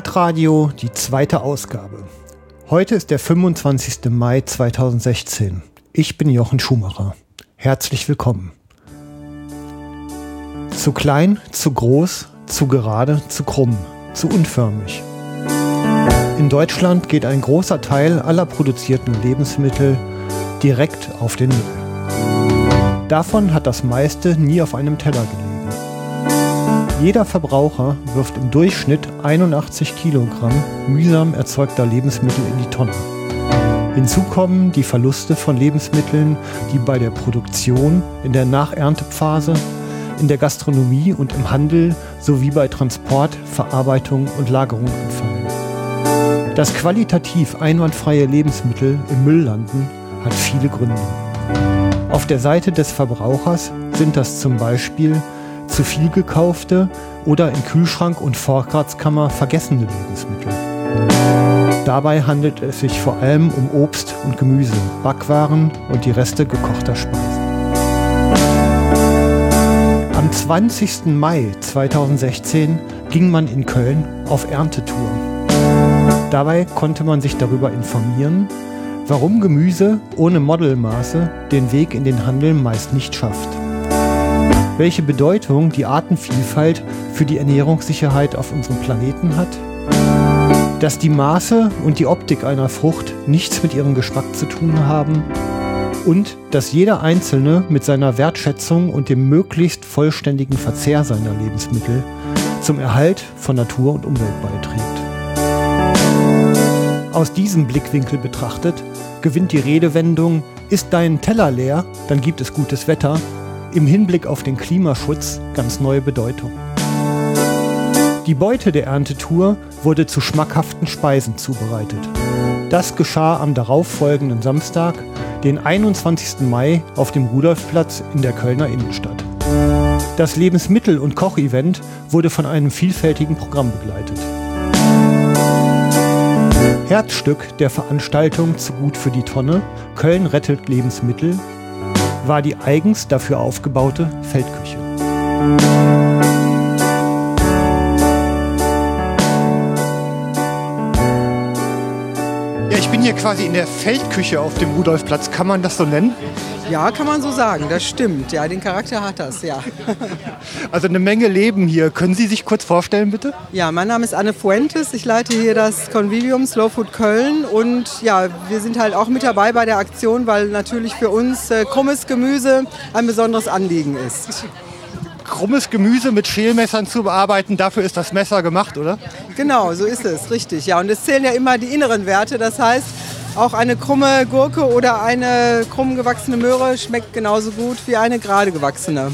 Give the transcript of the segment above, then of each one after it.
Erdradio, die zweite Ausgabe. Heute ist der 25. Mai 2016. Ich bin Jochen Schumacher. Herzlich willkommen. Zu klein, zu groß, zu gerade, zu krumm, zu unförmig. In Deutschland geht ein großer Teil aller produzierten Lebensmittel direkt auf den Müll. Davon hat das meiste nie auf einem Teller gelegen. Jeder Verbraucher wirft im Durchschnitt 81 Kilogramm mühsam erzeugter Lebensmittel in die Tonne. Hinzu kommen die Verluste von Lebensmitteln, die bei der Produktion, in der Nacherntephase, in der Gastronomie und im Handel sowie bei Transport, Verarbeitung und Lagerung anfallen. Dass qualitativ einwandfreie Lebensmittel im Müll landen, hat viele Gründe. Auf der Seite des Verbrauchers sind das zum Beispiel zu viel gekaufte oder in Kühlschrank und Vorratskammer vergessene Lebensmittel. Dabei handelt es sich vor allem um Obst und Gemüse, Backwaren und die Reste gekochter Speisen. Am 20. Mai 2016 ging man in Köln auf Erntetour. Dabei konnte man sich darüber informieren, warum Gemüse ohne Modelmaße den Weg in den Handel meist nicht schafft welche Bedeutung die Artenvielfalt für die Ernährungssicherheit auf unserem Planeten hat, dass die Maße und die Optik einer Frucht nichts mit ihrem Geschmack zu tun haben und dass jeder Einzelne mit seiner Wertschätzung und dem möglichst vollständigen Verzehr seiner Lebensmittel zum Erhalt von Natur und Umwelt beiträgt. Aus diesem Blickwinkel betrachtet gewinnt die Redewendung Ist dein Teller leer, dann gibt es gutes Wetter im Hinblick auf den Klimaschutz ganz neue Bedeutung. Die Beute der Erntetour wurde zu schmackhaften Speisen zubereitet. Das geschah am darauffolgenden Samstag, den 21. Mai, auf dem Rudolfplatz in der Kölner Innenstadt. Das Lebensmittel- und Kochevent wurde von einem vielfältigen Programm begleitet. Herzstück der Veranstaltung zu Gut für die Tonne, Köln rettet Lebensmittel, war die eigens dafür aufgebaute Feldküche. Ja, ich bin hier quasi in der Feldküche auf dem Rudolfplatz. Kann man das so nennen? Ja, kann man so sagen, das stimmt. Ja, den Charakter hat das, ja. Also eine Menge Leben hier. Können Sie sich kurz vorstellen, bitte? Ja, mein Name ist Anne Fuentes. Ich leite hier das Convivium Slow Food Köln. Und ja, wir sind halt auch mit dabei bei der Aktion, weil natürlich für uns äh, krummes Gemüse ein besonderes Anliegen ist krummes Gemüse mit Schälmessern zu bearbeiten, dafür ist das Messer gemacht, oder? Genau, so ist es, richtig. Ja, und es zählen ja immer die inneren Werte. Das heißt, auch eine krumme Gurke oder eine krumm gewachsene Möhre schmeckt genauso gut wie eine gerade gewachsene.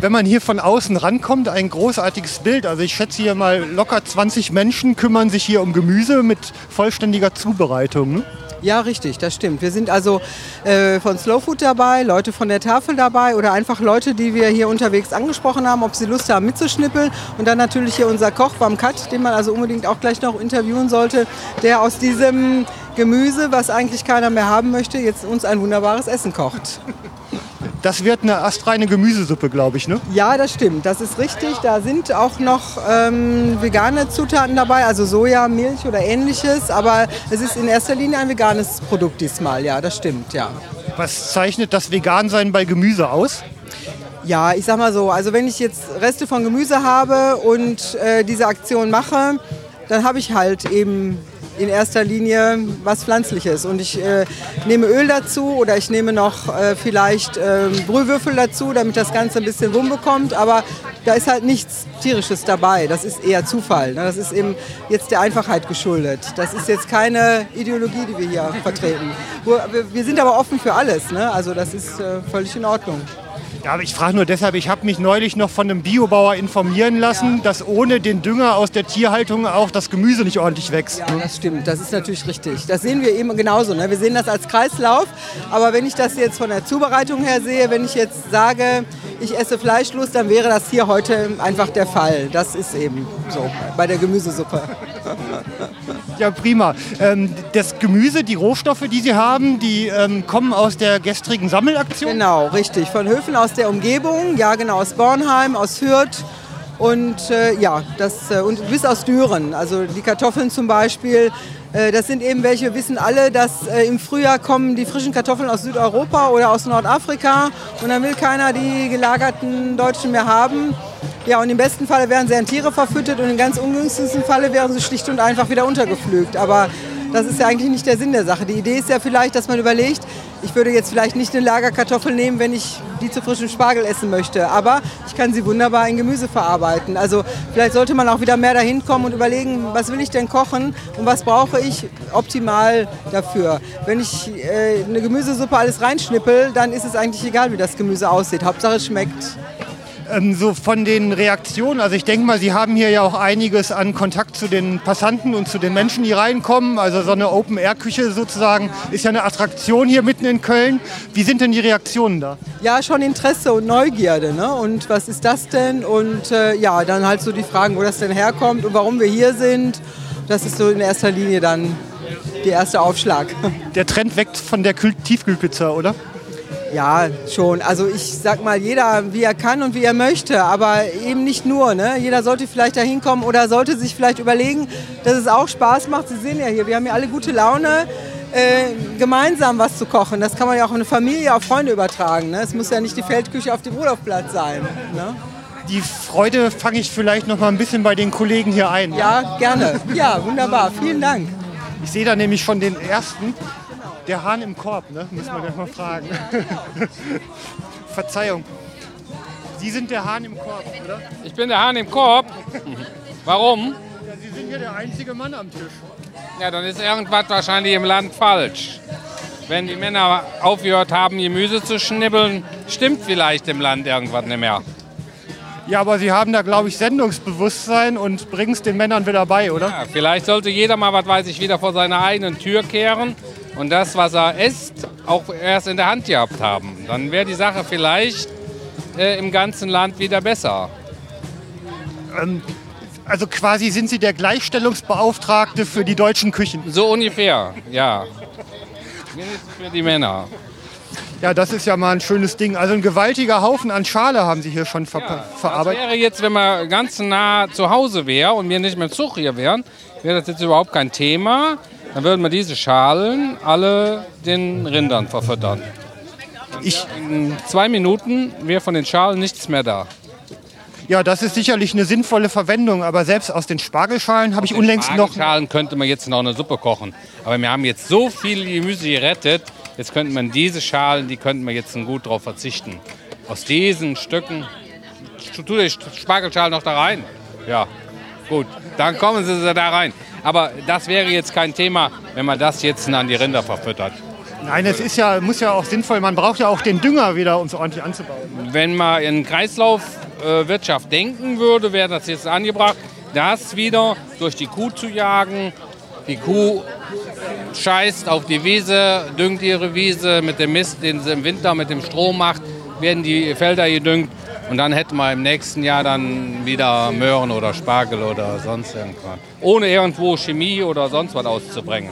Wenn man hier von außen rankommt, ein großartiges Bild. Also ich schätze hier mal locker 20 Menschen kümmern sich hier um Gemüse mit vollständiger Zubereitung. Ja, richtig, das stimmt. Wir sind also äh, von Slow Food dabei, Leute von der Tafel dabei oder einfach Leute, die wir hier unterwegs angesprochen haben, ob sie Lust haben mitzuschnippeln. Und dann natürlich hier unser Koch Bam Kat, den man also unbedingt auch gleich noch interviewen sollte, der aus diesem Gemüse, was eigentlich keiner mehr haben möchte, jetzt uns ein wunderbares Essen kocht. Das wird eine astreine Gemüsesuppe, glaube ich, ne? Ja, das stimmt. Das ist richtig. Da sind auch noch ähm, vegane Zutaten dabei, also Soja, Milch oder ähnliches. Aber es ist in erster Linie ein veganes Produkt diesmal. Ja, das stimmt, ja. Was zeichnet das Vegansein bei Gemüse aus? Ja, ich sag mal so, also wenn ich jetzt Reste von Gemüse habe und äh, diese Aktion mache, dann habe ich halt eben in erster Linie was Pflanzliches. Und ich äh, nehme Öl dazu oder ich nehme noch äh, vielleicht äh, Brühwürfel dazu, damit das Ganze ein bisschen Wumm bekommt. Aber da ist halt nichts Tierisches dabei. Das ist eher Zufall. Ne? Das ist eben jetzt der Einfachheit geschuldet. Das ist jetzt keine Ideologie, die wir hier vertreten. Wir sind aber offen für alles. Ne? Also das ist äh, völlig in Ordnung. Ja, aber ich frage nur deshalb, ich habe mich neulich noch von einem Biobauer informieren lassen, ja. dass ohne den Dünger aus der Tierhaltung auch das Gemüse nicht ordentlich wächst. Ja, das stimmt, das ist natürlich richtig. Das sehen wir eben genauso. Ne? Wir sehen das als Kreislauf, aber wenn ich das jetzt von der Zubereitung her sehe, wenn ich jetzt sage, ich esse fleischlos, dann wäre das hier heute einfach der Fall. Das ist eben so bei der Gemüsesuppe. Ja, prima. Ähm, das Gemüse, die Rohstoffe, die Sie haben, die ähm, kommen aus der gestrigen Sammelaktion? Genau, richtig. Von Höfen aus der Umgebung, ja genau, aus Bornheim, aus Fürth Und äh, ja, das, äh, und bis aus Düren. Also die Kartoffeln zum Beispiel, das sind eben welche, wissen alle, dass äh, im Frühjahr kommen die frischen Kartoffeln aus Südeuropa oder aus Nordafrika und dann will keiner die gelagerten Deutschen mehr haben. Ja, und im besten Falle werden sie an Tiere verfüttert und im ganz ungünstigsten Falle werden sie schlicht und einfach wieder untergepflügt. Aber das ist ja eigentlich nicht der Sinn der Sache. Die Idee ist ja vielleicht, dass man überlegt, ich würde jetzt vielleicht nicht eine Lagerkartoffel nehmen, wenn ich die zu frischem Spargel essen möchte, aber ich kann sie wunderbar in Gemüse verarbeiten. Also vielleicht sollte man auch wieder mehr dahin kommen und überlegen, was will ich denn kochen und was brauche ich optimal dafür. Wenn ich äh, eine Gemüsesuppe alles reinschnippel, dann ist es eigentlich egal, wie das Gemüse aussieht. Hauptsache es schmeckt. Ähm, so von den Reaktionen, also ich denke mal, Sie haben hier ja auch einiges an Kontakt zu den Passanten und zu den Menschen, die reinkommen. Also so eine Open-Air-Küche sozusagen ist ja eine Attraktion hier mitten in Köln. Wie sind denn die Reaktionen da? Ja, schon Interesse und Neugierde. Ne? Und was ist das denn? Und äh, ja, dann halt so die Fragen, wo das denn herkommt und warum wir hier sind. Das ist so in erster Linie dann der erste Aufschlag. Der Trend weckt von der Tiefkühlpizza, oder? Ja, schon. Also ich sag mal, jeder wie er kann und wie er möchte, aber eben nicht nur. Ne? Jeder sollte vielleicht da hinkommen oder sollte sich vielleicht überlegen, dass es auch Spaß macht. Sie sehen ja hier, wir haben ja alle gute Laune, äh, gemeinsam was zu kochen. Das kann man ja auch auf eine Familie, auf Freunde übertragen. Ne? Es muss ja nicht die Feldküche auf dem Urlaubsplatz sein. Ne? Die Freude fange ich vielleicht noch mal ein bisschen bei den Kollegen hier ein. Ja, gerne. Ja, wunderbar. Vielen Dank. Ich sehe da nämlich schon den ersten. Der Hahn im Korb, ne? muss man ja mal fragen. Verzeihung. Sie sind der Hahn im Korb, oder? Ich bin der Hahn im Korb. Warum? Ja, Sie sind hier der einzige Mann am Tisch. Ja, dann ist irgendwas wahrscheinlich im Land falsch. Wenn die Männer aufgehört haben, Gemüse zu schnibbeln, stimmt vielleicht im Land irgendwas nicht mehr. Ja, aber Sie haben da, glaube ich, Sendungsbewusstsein und bringen es den Männern wieder bei, oder? Ja, vielleicht sollte jeder mal, was weiß ich, wieder vor seiner eigenen Tür kehren und das, was er isst, auch erst in der Hand gehabt haben. Dann wäre die Sache vielleicht äh, im ganzen Land wieder besser. Ähm, also quasi sind Sie der Gleichstellungsbeauftragte für die deutschen Küchen? So ungefähr, ja. Mindestens für die Männer. Ja, das ist ja mal ein schönes Ding. Also ein gewaltiger Haufen an Schale haben Sie hier schon ver ja, verarbeitet. Das wäre jetzt, wenn man ganz nah zu Hause wäre und wir nicht mehr im Zug hier wären, wäre das jetzt überhaupt kein Thema. Dann würden wir diese Schalen alle den Rindern verfüttern. Ich, in zwei Minuten wäre von den Schalen nichts mehr da. Ja, das ist sicherlich eine sinnvolle Verwendung, aber selbst aus den Spargelschalen habe ich unlängst noch. Spargelschalen könnte man jetzt noch eine Suppe kochen. Aber wir haben jetzt so viel Gemüse gerettet, jetzt könnte man diese Schalen, die könnten wir jetzt gut drauf verzichten. Aus diesen Stücken, tu die Spargelschalen noch da rein. Ja, gut, dann kommen sie da rein. Aber das wäre jetzt kein Thema, wenn man das jetzt an die Rinder verfüttert. Nein, es ist ja, muss ja auch sinnvoll, man braucht ja auch den Dünger wieder, um es ordentlich anzubauen. Wenn man in Kreislaufwirtschaft denken würde, wäre das jetzt angebracht, das wieder durch die Kuh zu jagen. Die Kuh scheißt auf die Wiese, düngt ihre Wiese mit dem Mist, den sie im Winter mit dem Stroh macht, werden die Felder gedüngt und dann hätten wir im nächsten Jahr dann wieder Möhren oder Spargel oder sonst irgendwas. Ohne irgendwo Chemie oder sonst was auszubringen.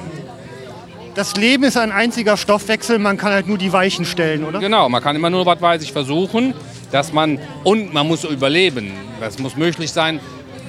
Das Leben ist ein einziger Stoffwechsel, man kann halt nur die Weichen stellen, oder? Genau, man kann immer nur was weiß ich versuchen, dass man und man muss überleben. Das muss möglich sein.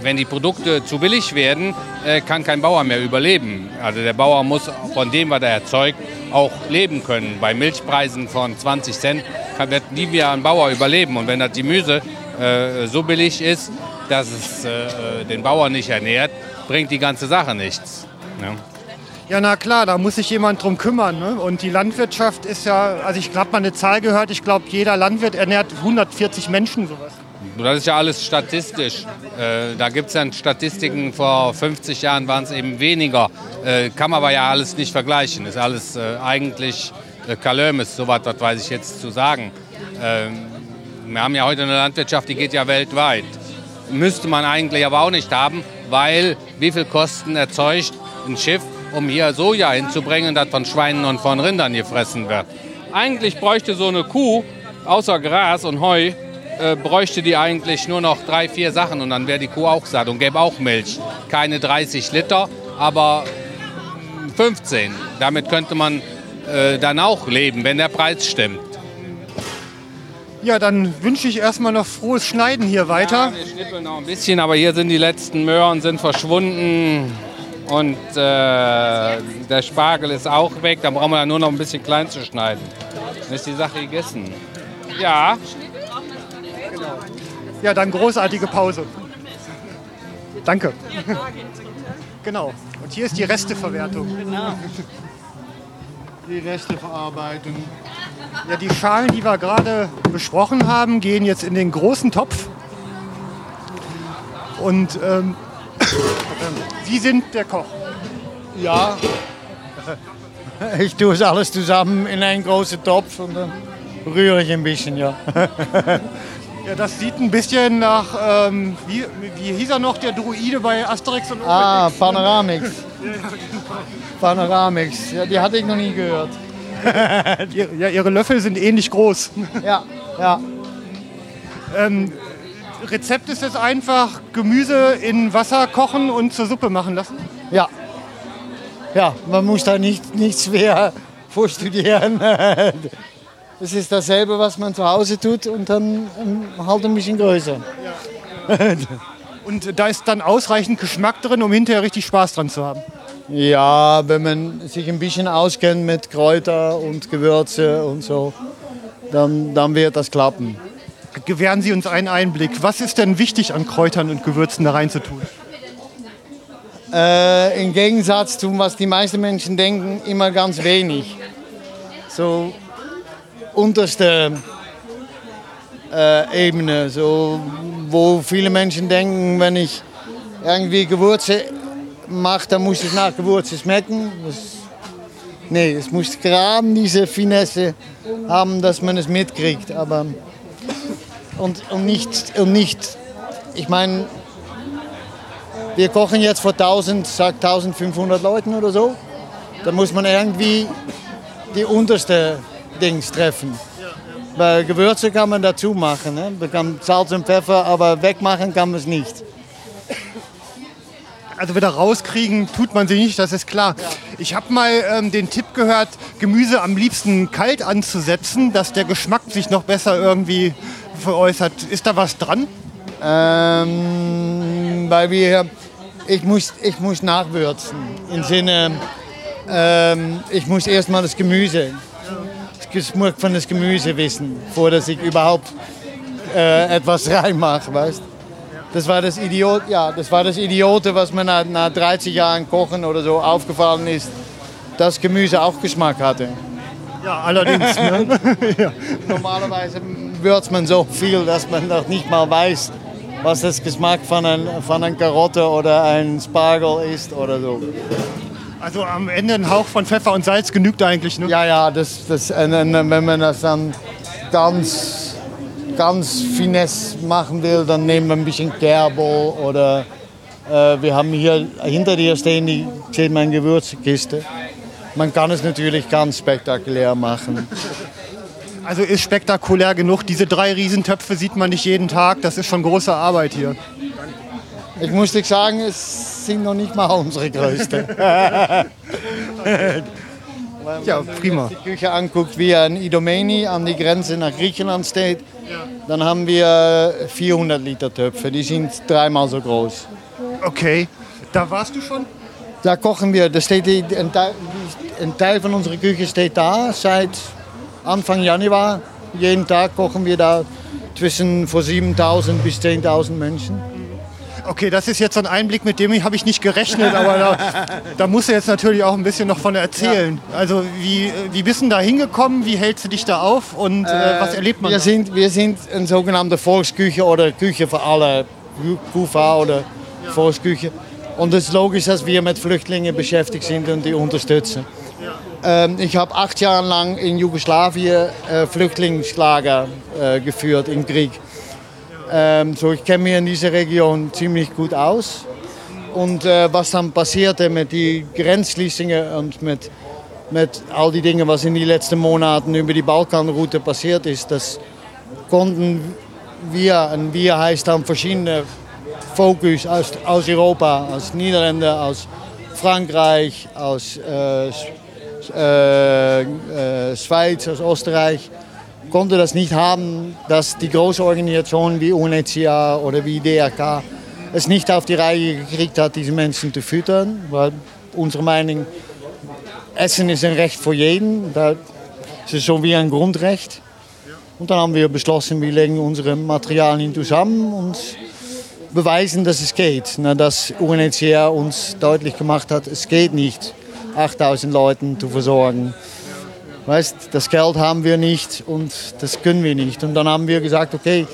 Wenn die Produkte zu billig werden, äh, kann kein Bauer mehr überleben. Also der Bauer muss von dem, was er erzeugt, auch leben können. Bei Milchpreisen von 20 Cent wird nie mehr ein Bauer überleben. Und wenn das Gemüse äh, so billig ist, dass es äh, den Bauern nicht ernährt, bringt die ganze Sache nichts. Ja. Na klar, da muss sich jemand drum kümmern. Ne? Und die Landwirtschaft ist ja, also ich habe mal eine Zahl gehört, ich glaube, jeder Landwirt ernährt 140 Menschen sowas. Das ist ja alles statistisch. Äh, da gibt es ja Statistiken, vor 50 Jahren waren es eben weniger. Äh, kann man aber ja alles nicht vergleichen. Ist alles äh, eigentlich äh, Kalömes, soweit das weiß ich jetzt zu sagen. Ähm, wir haben ja heute eine Landwirtschaft, die geht ja weltweit. Müsste man eigentlich aber auch nicht haben, weil wie viel Kosten erzeugt ein Schiff, um hier Soja hinzubringen, das von Schweinen und von Rindern gefressen wird. Eigentlich bräuchte so eine Kuh außer Gras und Heu äh, bräuchte die eigentlich nur noch drei, vier Sachen und dann wäre die Kuh auch satt und gäbe auch Milch. Keine 30 Liter, aber 15. Damit könnte man äh, dann auch leben, wenn der Preis stimmt. Ja, dann wünsche ich erstmal noch frohes Schneiden hier weiter. Ja, wir schnippeln noch ein bisschen, aber hier sind die letzten Möhren sind verschwunden und äh, der Spargel ist auch weg. Da brauchen wir nur noch ein bisschen klein zu schneiden. Dann ist die Sache gegessen. Ja. Ja, dann großartige Pause. Danke. Genau. Und hier ist die Resteverwertung. Genau. Die Resteverarbeitung. Ja, die Schalen, die wir gerade besprochen haben, gehen jetzt in den großen Topf. Und ähm, Sie sind der Koch. Ja. Ich tue es alles zusammen in einen großen Topf und dann rühre ich ein bisschen, ja. Ja, das sieht ein bisschen nach, ähm, wie, wie hieß er noch, der Druide bei Asterix und Obelix? Ah, Panoramix. Panoramix, ja, die hatte ich noch nie gehört. Ja, ihre Löffel sind ähnlich groß. Ja, ja. Ähm, Rezept ist jetzt einfach Gemüse in Wasser kochen und zur Suppe machen lassen. Ja. Ja, man muss da nicht, nichts schwer vorstudieren. Es ist dasselbe, was man zu Hause tut und dann halt ein bisschen größer. Und da ist dann ausreichend Geschmack drin, um hinterher richtig Spaß dran zu haben. Ja, wenn man sich ein bisschen auskennt mit Kräuter und Gewürze und so, dann, dann wird das klappen. Gewähren Sie uns einen Einblick. Was ist denn wichtig an Kräutern und Gewürzen da reinzutun? Äh, Im Gegensatz zu was die meisten Menschen denken, immer ganz wenig. So unterste äh, Ebene, so, wo viele Menschen denken, wenn ich irgendwie Gewürze mache, dann muss es nach Gewürze schmecken. Das, nee, es muss gerade diese Finesse haben, dass man es mitkriegt. Aber, und, und, nicht, und nicht, ich meine, wir kochen jetzt vor 1000, sagt 1500 Leuten oder so. Da muss man irgendwie die unterste Dings treffen. Weil Gewürze kann man dazu machen. Ne? Man kann Salz und Pfeffer, aber wegmachen kann man es nicht. Also wieder rauskriegen tut man sie nicht, das ist klar. Ich habe mal ähm, den Tipp gehört, Gemüse am liebsten kalt anzusetzen, dass der Geschmack sich noch besser irgendwie veräußert. Ist da was dran? Ähm, weil wir, ich muss, ich muss nachwürzen. Im Sinne, ähm, ich muss erstmal das Gemüse, das Geschmack von das Gemüse wissen, bevor dass ich überhaupt äh, etwas reinmache, weißt? Das war das Idiot, ja, das war das Idiote, was mir nach, nach 30 Jahren Kochen oder so aufgefallen ist, dass Gemüse auch Geschmack hatte. Ja, allerdings. ne? ja. Normalerweise würzt man so viel, dass man noch nicht mal weiß, was das Geschmack von einer von ein Karotte oder ein Spargel ist oder so. Also am Ende ein Hauch von Pfeffer und Salz genügt eigentlich. Ne? Ja, ja, das, das, wenn man das dann ganz, ganz finesse machen will, dann nehmen wir ein bisschen Kerbel oder äh, wir haben hier hinter dir stehen die steht meine Gewürzkiste. Man kann es natürlich ganz spektakulär machen. Also ist spektakulär genug. Diese drei Riesentöpfe sieht man nicht jeden Tag. Das ist schon große Arbeit hier. Ich muss dir sagen, es sind noch nicht mal unsere größte. Ja, prima. die Küche anguckt, wie ein Idomeni an die Grenze nach Griechenland steht, dann haben wir 400 Liter Töpfe. Die sind dreimal so groß. Okay. Da warst du schon? Da kochen wir, da steht die, ein, Teil, ein Teil von unserer Küche steht da seit Anfang Januar. Jeden Tag kochen wir da zwischen von 7.000 bis 10.000 Menschen. Okay, das ist jetzt so ein Einblick, mit dem habe ich nicht gerechnet, aber da, da musst du jetzt natürlich auch ein bisschen noch von erzählen. Also wie, wie bist du da hingekommen, wie hältst du dich da auf und äh, was erlebt man Wir da? sind, wir sind eine sogenannte Volksküche oder Küche für alle, KUFA oder Volksküche. Und es ist logisch, dass wir mit Flüchtlingen beschäftigt sind und die unterstützen. Ähm, ich habe acht Jahre lang in Jugoslawien äh, Flüchtlingslager äh, geführt im Krieg. Ähm, so ich kenne mich in dieser Region ziemlich gut aus. Und äh, was dann passierte mit den Grenzschließungen und mit, mit all die Dingen, was in den letzten Monaten über die Balkanroute passiert ist, das konnten wir, und wir heißt dann verschiedene Fokus aus, aus Europa, aus Niederlande, aus Frankreich, aus äh, äh, äh, Schweiz, aus Österreich, konnte das nicht haben, dass die großen Organisationen wie UNHCR oder wie DRK es nicht auf die Reihe gekriegt hat, diese Menschen zu füttern. Weil unsere Meinung, Essen ist ein Recht für jeden. Das ist so wie ein Grundrecht. Und dann haben wir beschlossen, wir legen unsere Materialien zusammen und beweisen, dass es geht. Dass UNHCR uns deutlich gemacht hat, es geht nicht, 8000 Leute zu versorgen. Weißt, das Geld haben wir nicht und das können wir nicht. Und dann haben wir gesagt, okay,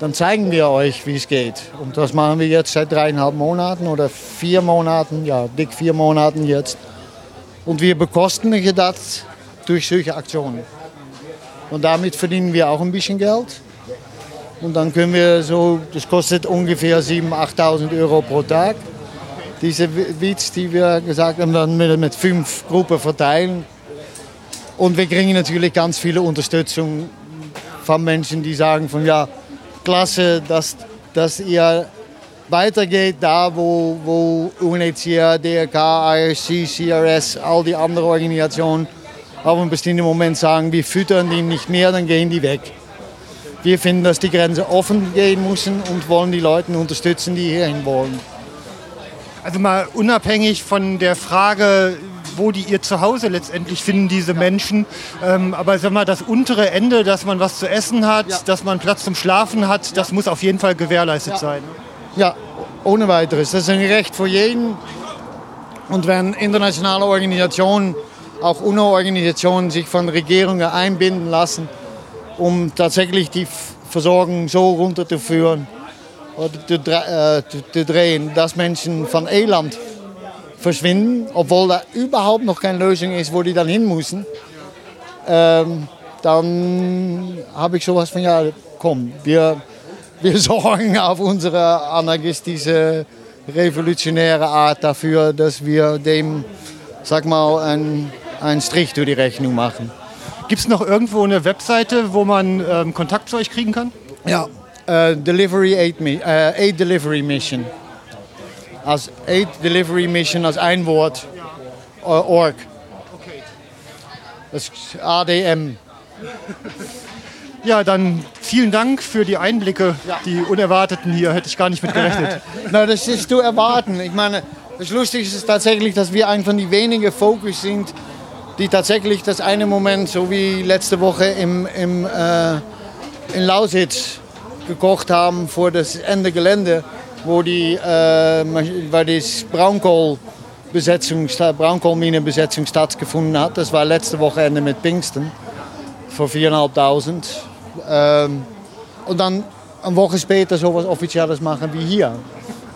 dann zeigen wir euch, wie es geht. Und das machen wir jetzt seit dreieinhalb Monaten oder vier Monaten, ja, dick vier Monaten jetzt. Und wir bekosten das durch solche Aktionen. Und damit verdienen wir auch ein bisschen Geld. Und dann können wir so, das kostet ungefähr 7.000, 8.000 Euro pro Tag. Diese Witz, die wir gesagt haben, dann mit, mit fünf Gruppen verteilen. Und wir kriegen natürlich ganz viele Unterstützung von Menschen, die sagen von ja, klasse, dass, dass ihr weitergeht da, wo, wo UNHCR, DRK, IRC, CRS, all die anderen Organisationen auf einem bestimmten Moment sagen, wir füttern die nicht mehr, dann gehen die weg. Wir finden, dass die Grenze offen gehen müssen und wollen die Leute unterstützen, die hierhin wollen. Also mal unabhängig von der Frage, wo die ihr Zuhause letztendlich finden, diese Menschen. Ähm, aber sag mal, das untere Ende, dass man was zu essen hat, ja. dass man Platz zum Schlafen hat, das muss auf jeden Fall gewährleistet ja. sein. Ja, ohne weiteres. Das ist ein Recht für jeden. Und wenn internationale Organisationen, auch UNO-Organisationen, sich von Regierungen einbinden lassen, um tatsächlich die Versorgung so runterzuführen oder zu, äh, zu drehen, dass Menschen von Elend verschwinden, obwohl da überhaupt noch keine Lösung ist, wo die dann hin müssen, ähm, dann habe ich sowas von, ja, komm, wir, wir sorgen auf unsere anarchistische, revolutionäre Art dafür, dass wir dem, sag mal, einen, einen Strich durch die Rechnung machen. Gibt es noch irgendwo eine Webseite, wo man ähm, Kontakt zu euch kriegen kann? Ja, uh, Delivery Aid, uh, Aid Delivery Mission als Aid Delivery Mission als ein Wort. Uh, org. Das ADM. Ja, dann vielen Dank für die Einblicke, ja. die unerwarteten hier. Hätte ich gar nicht mit gerechnet. Na, das ist zu erwarten. Ich meine, das Lustige ist tatsächlich, dass wir ein von den wenigen Fokus sind, die tatsächlich das eine Moment, so wie letzte Woche im, im, äh, in Lausitz gekocht haben vor das Ende Gelände wo die, äh, waar die Braunkohlbesetzung, Braunkohlminenbesetzung stattgefunden hat. Das war letzte Wochenende mit Pfingsten vor 4.500. Ähm, und dann eine Woche später sowas Offizielles machen wie hier.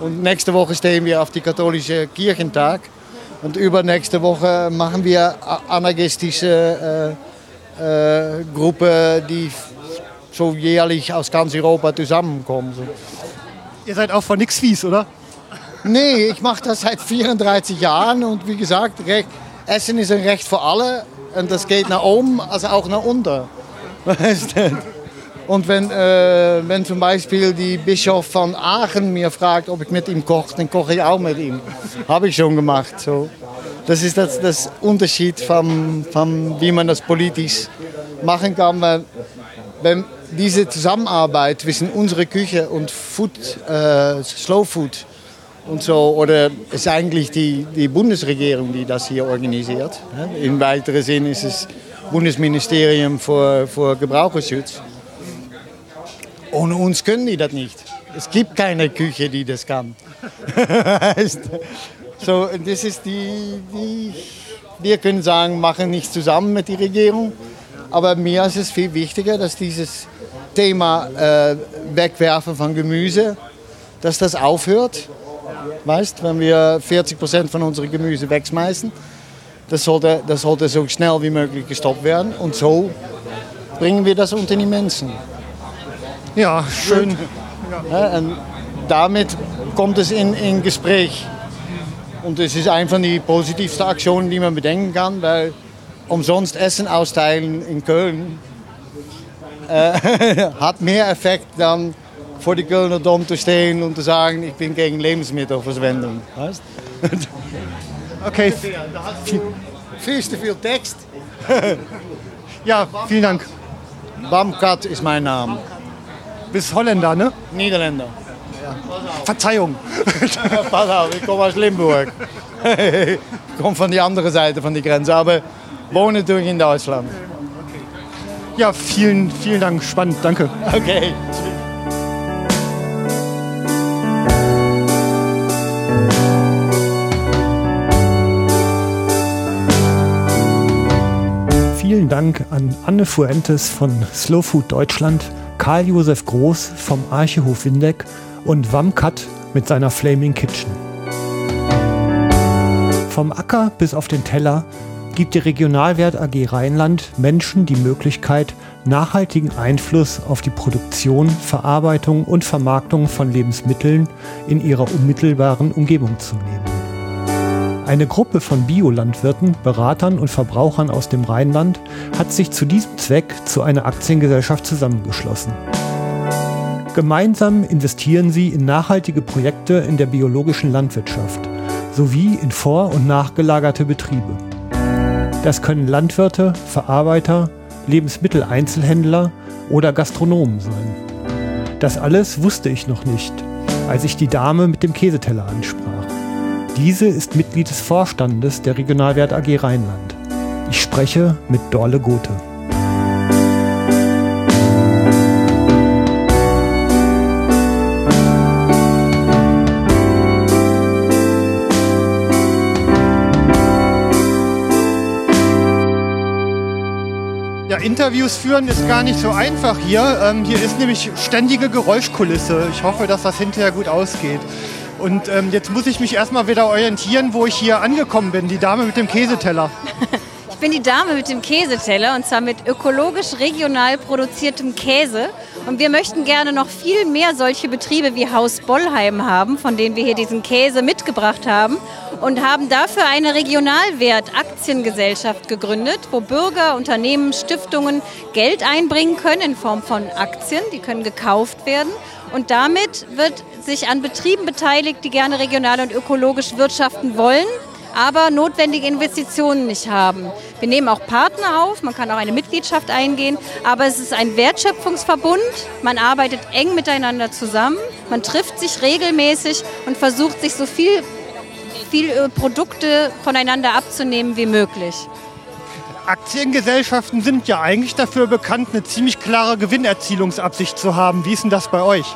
Und nächste Woche stehen wir auf die katholische Kirchentag. Und übernächste Woche machen wir anarchistische äh, äh, Gruppe, die so jährlich aus ganz Europa zusammenkommen. Ihr seid auch von nichts fies, oder? Nee, ich mache das seit 34 Jahren und wie gesagt, Essen ist ein Recht für alle und das geht nach oben als auch nach unten. Und wenn, äh, wenn zum Beispiel die Bischof von Aachen mir fragt, ob ich mit ihm koche, dann koche ich auch mit ihm. Habe ich schon gemacht. So. Das ist das, das Unterschied, von, von, wie man das politisch machen kann. Weil, wenn, diese Zusammenarbeit zwischen unserer Küche und Food, äh, Slow Food und so, oder ist eigentlich die, die Bundesregierung, die das hier organisiert. In weiteren Sinn ist es Bundesministerium für, für Gebraucherschutz. Ohne uns können die das nicht. Es gibt keine Küche, die das kann. so, das ist die, die, wir können sagen, machen nicht zusammen mit der Regierung. Aber mir ist es viel wichtiger, dass dieses Thema äh, Wegwerfen von Gemüse, dass das aufhört. Weißt, wenn wir 40 Prozent von unserem Gemüse wegschmeißen, das sollte, das sollte so schnell wie möglich gestoppt werden. Und so bringen wir das unter die Menschen. Ja, schön. Ja, und damit kommt es in, in Gespräch. Und es ist eine von den positivsten Aktionen, die man bedenken kann, weil umsonst Essen austeilen in Köln äh, hat mehr Effekt dann vor die Kölner Dom zu stehen und zu sagen, ich bin gegen Lebensmittelverschwendung. Weißt? Okay. Viel zu viel Text. ja, vielen Dank. Bamkat ist mein Name. Bist Holländer, ne? Niederländer. Verzeihung. Pass auf, ich komme aus Limburg. ich komme von der anderen Seite von der Grenze, aber wohne natürlich in Deutschland. Ja, vielen, vielen Dank. Spannend, danke. Okay. Vielen Dank an Anne Fuentes von Slow Food Deutschland, Karl-Josef Groß vom Archehof Windeck und Wamkat mit seiner Flaming Kitchen. Vom Acker bis auf den Teller gibt die Regionalwert AG Rheinland Menschen die Möglichkeit, nachhaltigen Einfluss auf die Produktion, Verarbeitung und Vermarktung von Lebensmitteln in ihrer unmittelbaren Umgebung zu nehmen. Eine Gruppe von Biolandwirten, Beratern und Verbrauchern aus dem Rheinland hat sich zu diesem Zweck zu einer Aktiengesellschaft zusammengeschlossen. Gemeinsam investieren sie in nachhaltige Projekte in der biologischen Landwirtschaft sowie in vor- und nachgelagerte Betriebe. Das können Landwirte, Verarbeiter, Lebensmitteleinzelhändler oder Gastronomen sein. Das alles wusste ich noch nicht, als ich die Dame mit dem Käseteller ansprach. Diese ist Mitglied des Vorstandes der Regionalwert AG Rheinland. Ich spreche mit Dorle Gothe. Ja, Interviews führen ist gar nicht so einfach hier. Ähm, hier ist nämlich ständige Geräuschkulisse. Ich hoffe, dass das hinterher gut ausgeht. Und ähm, jetzt muss ich mich erstmal wieder orientieren, wo ich hier angekommen bin. Die Dame mit dem Käseteller. Ich bin die Dame mit dem Käseteller und zwar mit ökologisch regional produziertem Käse. Und wir möchten gerne noch viel mehr solche Betriebe wie Haus Bollheim haben, von denen wir hier diesen Käse mitgebracht haben. Und haben dafür eine Regionalwert-Aktiengesellschaft gegründet, wo Bürger, Unternehmen, Stiftungen Geld einbringen können in Form von Aktien. Die können gekauft werden. Und damit wird sich an Betrieben beteiligt, die gerne regional und ökologisch wirtschaften wollen, aber notwendige Investitionen nicht haben. Wir nehmen auch Partner auf, man kann auch eine Mitgliedschaft eingehen, aber es ist ein Wertschöpfungsverbund, man arbeitet eng miteinander zusammen, man trifft sich regelmäßig und versucht sich so viel, viel äh, Produkte voneinander abzunehmen wie möglich. Aktiengesellschaften sind ja eigentlich dafür bekannt, eine ziemlich klare Gewinnerzielungsabsicht zu haben. Wie ist denn das bei euch?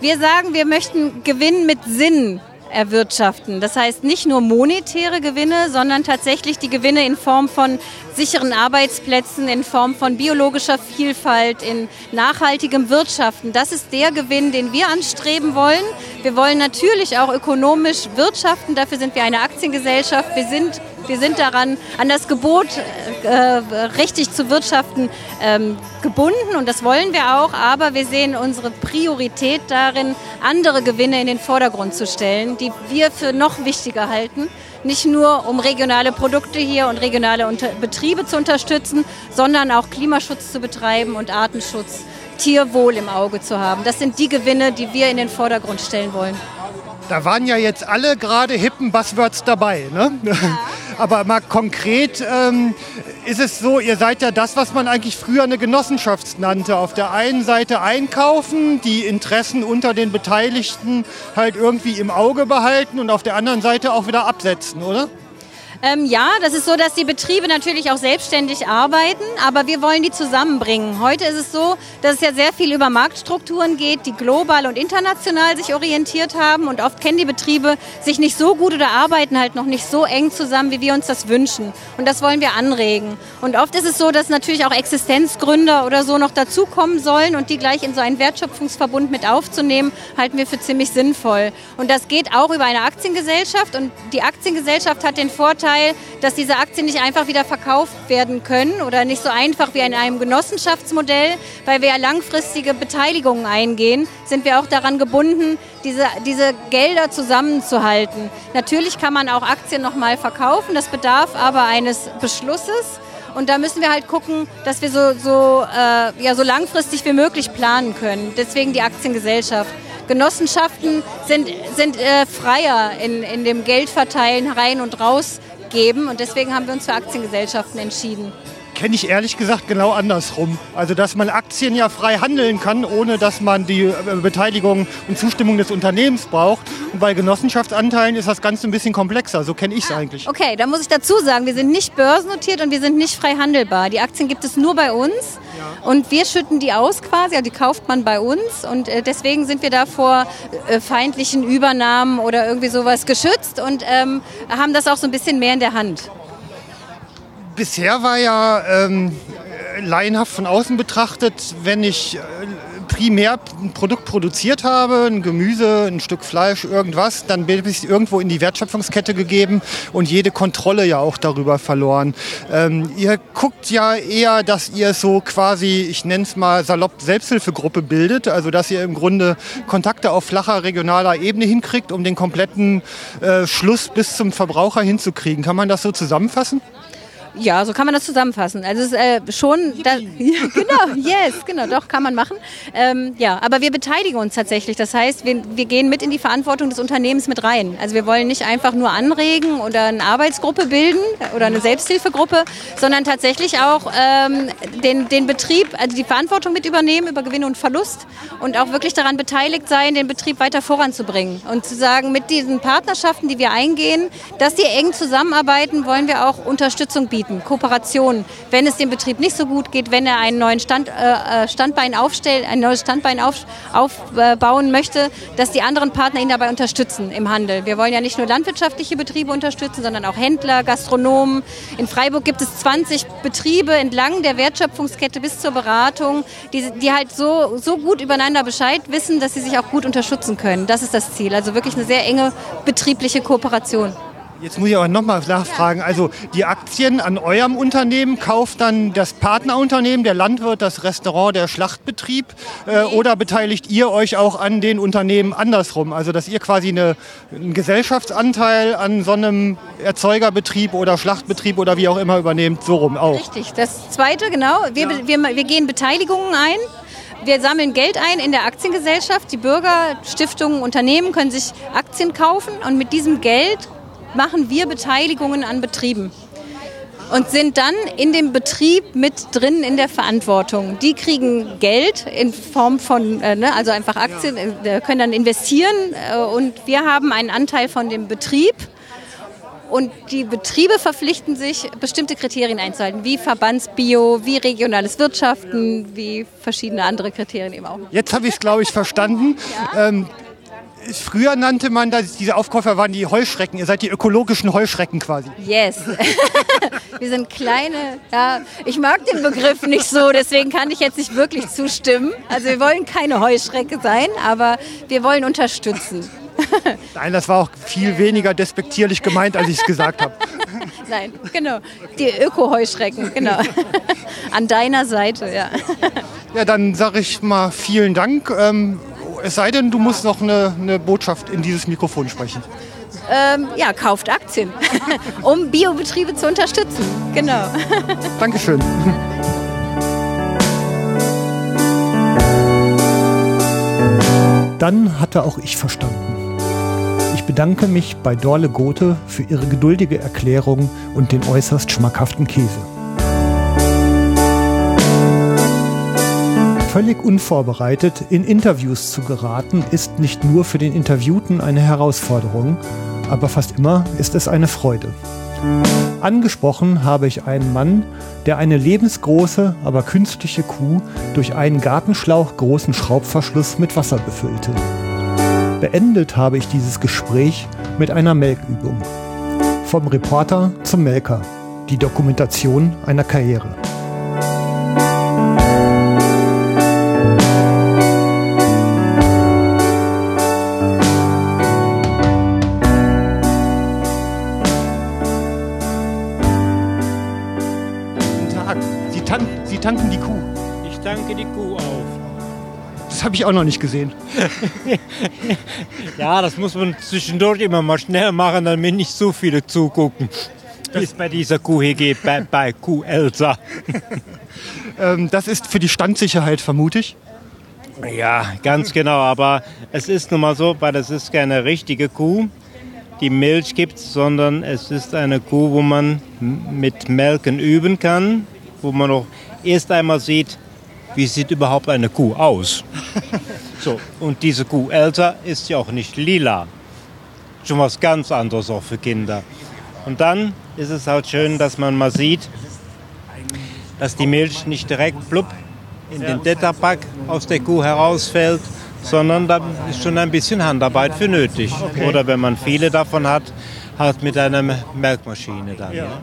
Wir sagen, wir möchten Gewinn mit Sinn erwirtschaften. Das heißt nicht nur monetäre Gewinne, sondern tatsächlich die Gewinne in Form von sicheren Arbeitsplätzen, in Form von biologischer Vielfalt, in nachhaltigem Wirtschaften. Das ist der Gewinn, den wir anstreben wollen. Wir wollen natürlich auch ökonomisch wirtschaften. Dafür sind wir eine Aktiengesellschaft. Wir sind wir sind daran, an das Gebot äh, richtig zu wirtschaften ähm, gebunden und das wollen wir auch, aber wir sehen unsere Priorität darin, andere Gewinne in den Vordergrund zu stellen, die wir für noch wichtiger halten. Nicht nur, um regionale Produkte hier und regionale Unter Betriebe zu unterstützen, sondern auch Klimaschutz zu betreiben und Artenschutz, Tierwohl im Auge zu haben. Das sind die Gewinne, die wir in den Vordergrund stellen wollen. Da waren ja jetzt alle gerade hippen Buzzwords dabei. Ne? Ja. Aber mal konkret ähm, ist es so, ihr seid ja das, was man eigentlich früher eine Genossenschaft nannte. Auf der einen Seite einkaufen, die Interessen unter den Beteiligten halt irgendwie im Auge behalten und auf der anderen Seite auch wieder absetzen, oder? Ähm, ja, das ist so, dass die Betriebe natürlich auch selbstständig arbeiten, aber wir wollen die zusammenbringen. Heute ist es so, dass es ja sehr viel über Marktstrukturen geht, die global und international sich orientiert haben und oft kennen die Betriebe sich nicht so gut oder arbeiten halt noch nicht so eng zusammen, wie wir uns das wünschen. Und das wollen wir anregen. Und oft ist es so, dass natürlich auch Existenzgründer oder so noch dazukommen sollen und die gleich in so einen Wertschöpfungsverbund mit aufzunehmen, halten wir für ziemlich sinnvoll. Und das geht auch über eine Aktiengesellschaft und die Aktiengesellschaft hat den Vorteil, Vorteil, dass diese Aktien nicht einfach wieder verkauft werden können oder nicht so einfach wie in einem Genossenschaftsmodell, weil wir ja langfristige Beteiligungen eingehen, sind wir auch daran gebunden, diese, diese Gelder zusammenzuhalten. Natürlich kann man auch Aktien nochmal verkaufen, das bedarf aber eines Beschlusses. Und da müssen wir halt gucken, dass wir so, so, äh, ja, so langfristig wie möglich planen können. Deswegen die Aktiengesellschaft. Genossenschaften sind, sind äh, freier in, in dem Geldverteilen rein und raus geben. Und deswegen haben wir uns für Aktiengesellschaften entschieden. Kenne ich ehrlich gesagt genau andersrum. Also dass man Aktien ja frei handeln kann, ohne dass man die äh, Beteiligung und Zustimmung des Unternehmens braucht. Und bei Genossenschaftsanteilen ist das Ganze ein bisschen komplexer. So kenne ich es eigentlich. Okay, da muss ich dazu sagen, wir sind nicht börsennotiert und wir sind nicht frei handelbar. Die Aktien gibt es nur bei uns ja. und wir schütten die aus quasi, also die kauft man bei uns und äh, deswegen sind wir da vor äh, feindlichen Übernahmen oder irgendwie sowas geschützt und ähm, haben das auch so ein bisschen mehr in der Hand bisher war ja ähm, laienhaft von außen betrachtet, wenn ich äh, primär ein Produkt produziert habe, ein Gemüse, ein Stück Fleisch, irgendwas, dann bin ich irgendwo in die Wertschöpfungskette gegeben und jede Kontrolle ja auch darüber verloren. Ähm, ihr guckt ja eher, dass ihr so quasi, ich nenne es mal salopp, Selbsthilfegruppe bildet, also dass ihr im Grunde Kontakte auf flacher regionaler Ebene hinkriegt, um den kompletten äh, Schluss bis zum Verbraucher hinzukriegen. Kann man das so zusammenfassen? Ja, so kann man das zusammenfassen. Also es ist äh, schon, da, ja, genau, yes, genau, doch kann man machen. Ähm, ja, aber wir beteiligen uns tatsächlich. Das heißt, wir, wir gehen mit in die Verantwortung des Unternehmens mit rein. Also wir wollen nicht einfach nur anregen oder eine Arbeitsgruppe bilden oder eine Selbsthilfegruppe, sondern tatsächlich auch ähm, den, den Betrieb, also die Verantwortung mit übernehmen über Gewinn und Verlust und auch wirklich daran beteiligt sein, den Betrieb weiter voranzubringen und zu sagen, mit diesen Partnerschaften, die wir eingehen, dass die eng zusammenarbeiten, wollen wir auch Unterstützung bieten anbieten, Kooperationen, wenn es dem Betrieb nicht so gut geht, wenn er einen neuen Stand, äh, äh Standbein aufstellt, ein neues Standbein auf, aufbauen möchte, dass die anderen Partner ihn dabei unterstützen im Handel. Wir wollen ja nicht nur landwirtschaftliche Betriebe unterstützen, sondern auch Händler, Gastronomen. In Freiburg gibt es 20 Betriebe entlang der Wertschöpfungskette bis zur Beratung, die, die halt so, so gut übereinander Bescheid wissen, dass sie sich auch gut unterstützen können. Das ist das Ziel. Also wirklich eine sehr enge betriebliche Kooperation. Jetzt muss ich aber nochmal nachfragen. Also die Aktien an eurem Unternehmen kauft dann das Partnerunternehmen, der Landwirt, das Restaurant, der Schlachtbetrieb äh, oder beteiligt ihr euch auch an den Unternehmen andersrum? Also dass ihr quasi eine, einen Gesellschaftsanteil an so einem Erzeugerbetrieb oder Schlachtbetrieb oder wie auch immer übernehmt, so rum auch. Richtig, das Zweite, genau. Wir, ja. wir, wir gehen Beteiligungen ein. Wir sammeln Geld ein in der Aktiengesellschaft. Die Bürger, Stiftungen, Unternehmen können sich Aktien kaufen und mit diesem Geld machen wir Beteiligungen an Betrieben und sind dann in dem Betrieb mit drin in der Verantwortung. Die kriegen Geld in Form von, äh, ne, also einfach Aktien, äh, können dann investieren äh, und wir haben einen Anteil von dem Betrieb. Und die Betriebe verpflichten sich, bestimmte Kriterien einzuhalten, wie Verbandsbio, wie regionales Wirtschaften, wie verschiedene andere Kriterien eben auch. Jetzt habe ich es, glaube ich, verstanden. Ja? Ähm, früher nannte man das, diese Aufkäufer waren die Heuschrecken. Ihr seid die ökologischen Heuschrecken quasi. Yes. wir sind kleine, ja, ich mag den Begriff nicht so, deswegen kann ich jetzt nicht wirklich zustimmen. Also wir wollen keine Heuschrecke sein, aber wir wollen unterstützen. Nein, das war auch viel weniger despektierlich gemeint, als ich es gesagt habe. Nein, genau. Die Öko-Heuschrecken, genau. An deiner Seite, ja. Ja, dann sage ich mal vielen Dank. Ähm, es sei denn, du musst noch eine, eine Botschaft in dieses Mikrofon sprechen. Ähm, ja, kauft Aktien, um Biobetriebe zu unterstützen. Genau. Dankeschön. Dann hatte auch ich verstanden. Ich bedanke mich bei Dorle Gothe für ihre geduldige Erklärung und den äußerst schmackhaften Käse. Völlig unvorbereitet in Interviews zu geraten, ist nicht nur für den Interviewten eine Herausforderung, aber fast immer ist es eine Freude. Angesprochen habe ich einen Mann, der eine lebensgroße, aber künstliche Kuh durch einen Gartenschlauch großen Schraubverschluss mit Wasser befüllte. Beendet habe ich dieses Gespräch mit einer Melkübung. Vom Reporter zum Melker. Die Dokumentation einer Karriere. Ich auch noch nicht gesehen. ja, das muss man zwischendurch immer mal schnell machen, damit nicht so viele zugucken. Wie es bei dieser Kuh hier geht, bei, bei Kuh Elsa. ähm, das ist für die Standsicherheit, vermute ich. Ja, ganz genau. Aber es ist nun mal so, weil das ist keine richtige Kuh, die Milch gibt, sondern es ist eine Kuh, wo man mit Melken üben kann wo man noch erst einmal sieht, wie sieht überhaupt eine Kuh aus. so, und diese Kuh älter ist ja auch nicht lila. Schon was ganz anderes auch für Kinder. Und dann ist es halt schön, dass man mal sieht, dass die Milch nicht direkt blub in den Tetrapack aus der Kuh herausfällt, sondern da ist schon ein bisschen Handarbeit für nötig. Okay. Oder wenn man viele davon hat, halt mit einer Melkmaschine dann. Ja.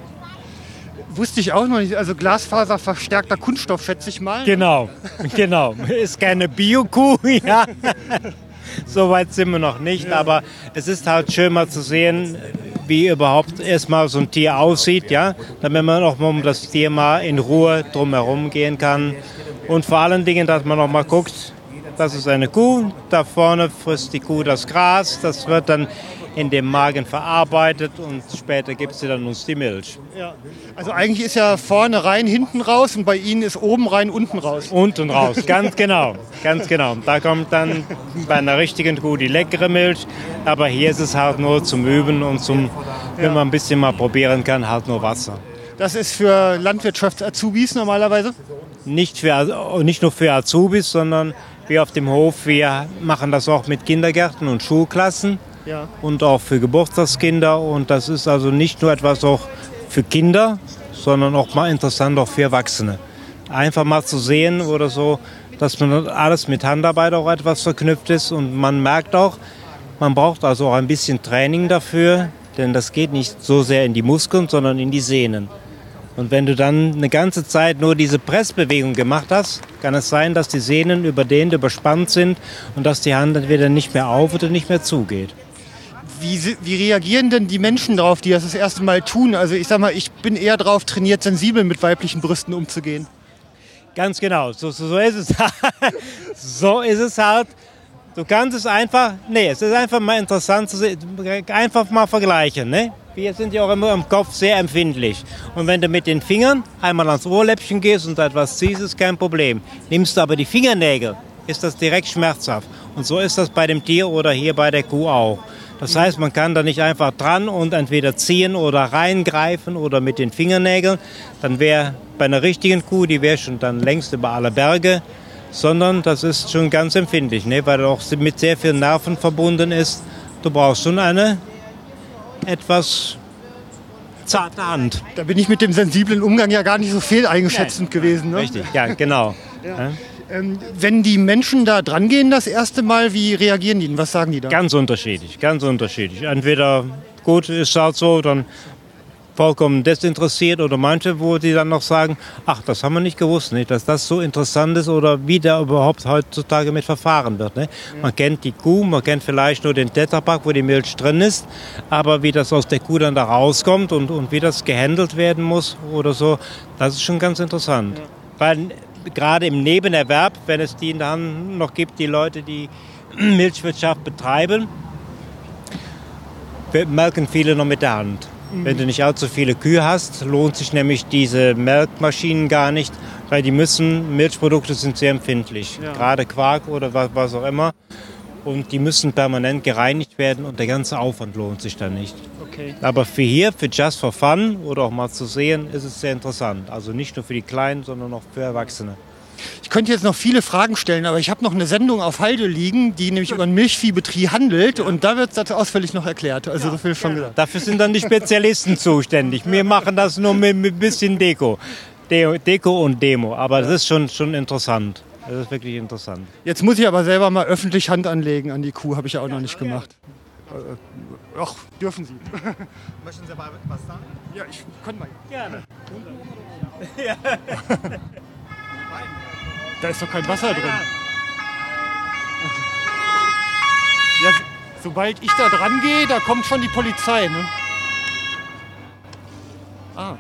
Wusste ich auch noch nicht. Also Glasfaser verstärkter Kunststoff, schätze ich mal. Genau, genau. Ist keine Bio-Kuh, ja. So weit sind wir noch nicht, aber es ist halt schön mal zu sehen, wie überhaupt erstmal so ein Tier aussieht, ja, damit man auch mal um das Tier mal in Ruhe drumherum gehen kann. Und vor allen Dingen, dass man noch mal guckt, das ist eine Kuh, da vorne frisst die Kuh das Gras, das wird dann in dem Magen verarbeitet und später gibt sie dann uns die Milch. Ja. Also eigentlich ist ja vorne rein, hinten raus und bei Ihnen ist oben rein, unten raus. Unten raus, ganz genau, ganz genau. Da kommt dann bei einer richtigen Kuh die leckere Milch, aber hier ist es halt nur zum Üben und zum, wenn man ein bisschen mal probieren kann, halt nur Wasser. Das ist für Landwirtschafts-Azubis normalerweise. Nicht, für, nicht nur für Azubis, sondern wir auf dem Hof, wir machen das auch mit Kindergärten und Schulklassen Ja. und auch für Geburtstagskinder. Und das ist also nicht nur etwas auch für Kinder, sondern auch mal interessant auch für Erwachsene. Einfach mal zu sehen oder so, dass man alles mit Handarbeit auch etwas verknüpft ist. Und man merkt auch, man braucht also auch ein bisschen Training dafür, denn das geht nicht so sehr in die Muskeln, sondern in die Sehnen. Und wenn du dann eine ganze Zeit nur diese Pressbewegung gemacht hast, kann es sein, dass die Sehnen überdehnt, überspannt sind und dass die Hand entweder nicht mehr auf oder nicht mehr zugeht. Wie, wie reagieren denn die Menschen darauf, die das das erste Mal tun? Also ich sag mal, ich bin eher darauf trainiert, sensibel mit weiblichen Brüsten umzugehen. Ganz genau, so, so, so ist es. so ist es halt. Du kannst es einfach, nee, es ist einfach mal interessant zu sehen, einfach mal vergleichen. Ne? Wir sind ja auch immer im Kopf sehr empfindlich. Und wenn du mit den Fingern einmal ans Ohrläppchen gehst und etwas ziehst, ist kein Problem. Nimmst du aber die Fingernägel, ist das direkt schmerzhaft. Und so ist das bei dem Tier oder hier bei der Kuh auch. Das heißt, man kann da nicht einfach dran und entweder ziehen oder reingreifen oder mit den Fingernägeln. Dann wäre bei einer richtigen Kuh, die wäre schon dann längst über alle Berge. Sondern das ist schon ganz empfindlich, ne? weil er auch mit sehr vielen Nerven verbunden ist. Du brauchst schon eine etwas zarte Hand. Da bin ich mit dem sensiblen Umgang ja gar nicht so fehleingeschätzend gewesen. Ne? Richtig, ja, genau. Ähm, wenn die Menschen da dran gehen das erste Mal, wie reagieren die denn? Was sagen die da? Ganz unterschiedlich, ganz unterschiedlich. Entweder gut ist halt so, dann vollkommen desinteressiert oder manche, wo die dann noch sagen, ach, das haben wir nicht gewusst, nicht, dass das so interessant ist oder wie da überhaupt heutzutage mit verfahren wird. Ne? Man kennt die Kuh, man kennt vielleicht nur den Tetrapack, wo die Milch drin ist, aber wie das aus der Kuh dann da rauskommt und, und wie das gehandelt werden muss oder so, das ist schon ganz interessant. Weil gerade im Nebenerwerb, wenn es die dann noch gibt, die Leute, die Milchwirtschaft betreiben, melken viele noch mit der Hand. Wenn du nicht allzu viele Kühe hast, lohnt sich nämlich diese Melkmaschinen gar nicht, weil die müssen, Milchprodukte sind sehr empfindlich, gerade Quark oder was, was auch immer. Und die müssen permanent gereinigt werden und der ganze Aufwand lohnt sich dann nicht. Okay. Aber für hier, für Just for Fun oder auch mal zu sehen, ist es sehr interessant. Also nicht nur für die Kleinen, sondern auch für Erwachsene. Ich könnte jetzt noch viele Fragen stellen, aber ich habe noch eine Sendung auf Halde liegen, die nämlich über einen Milchviehbetrieb handelt und da wird das ausführlich noch erklärt. Also so viel schon gesagt. Dafür sind dann die Spezialisten zuständig. Wir machen das nur mit, mit ein bisschen Deko. De Deko und Demo. Aber das ist schon, schon interessant. Das ist wirklich interessant. Jetzt muss ich aber selber mal öffentlich Hand anlegen an die Kuh, habe ich ja auch noch nicht gemacht. Äh, Ach, dürfen Sie. Möchten Sie aber was sagen? Ja, ich kann mal. Gerne. Da ist doch kein Wasser drin. Ja, sobald ich da dran gehe, da kommt schon die Polizei, ne? Ah.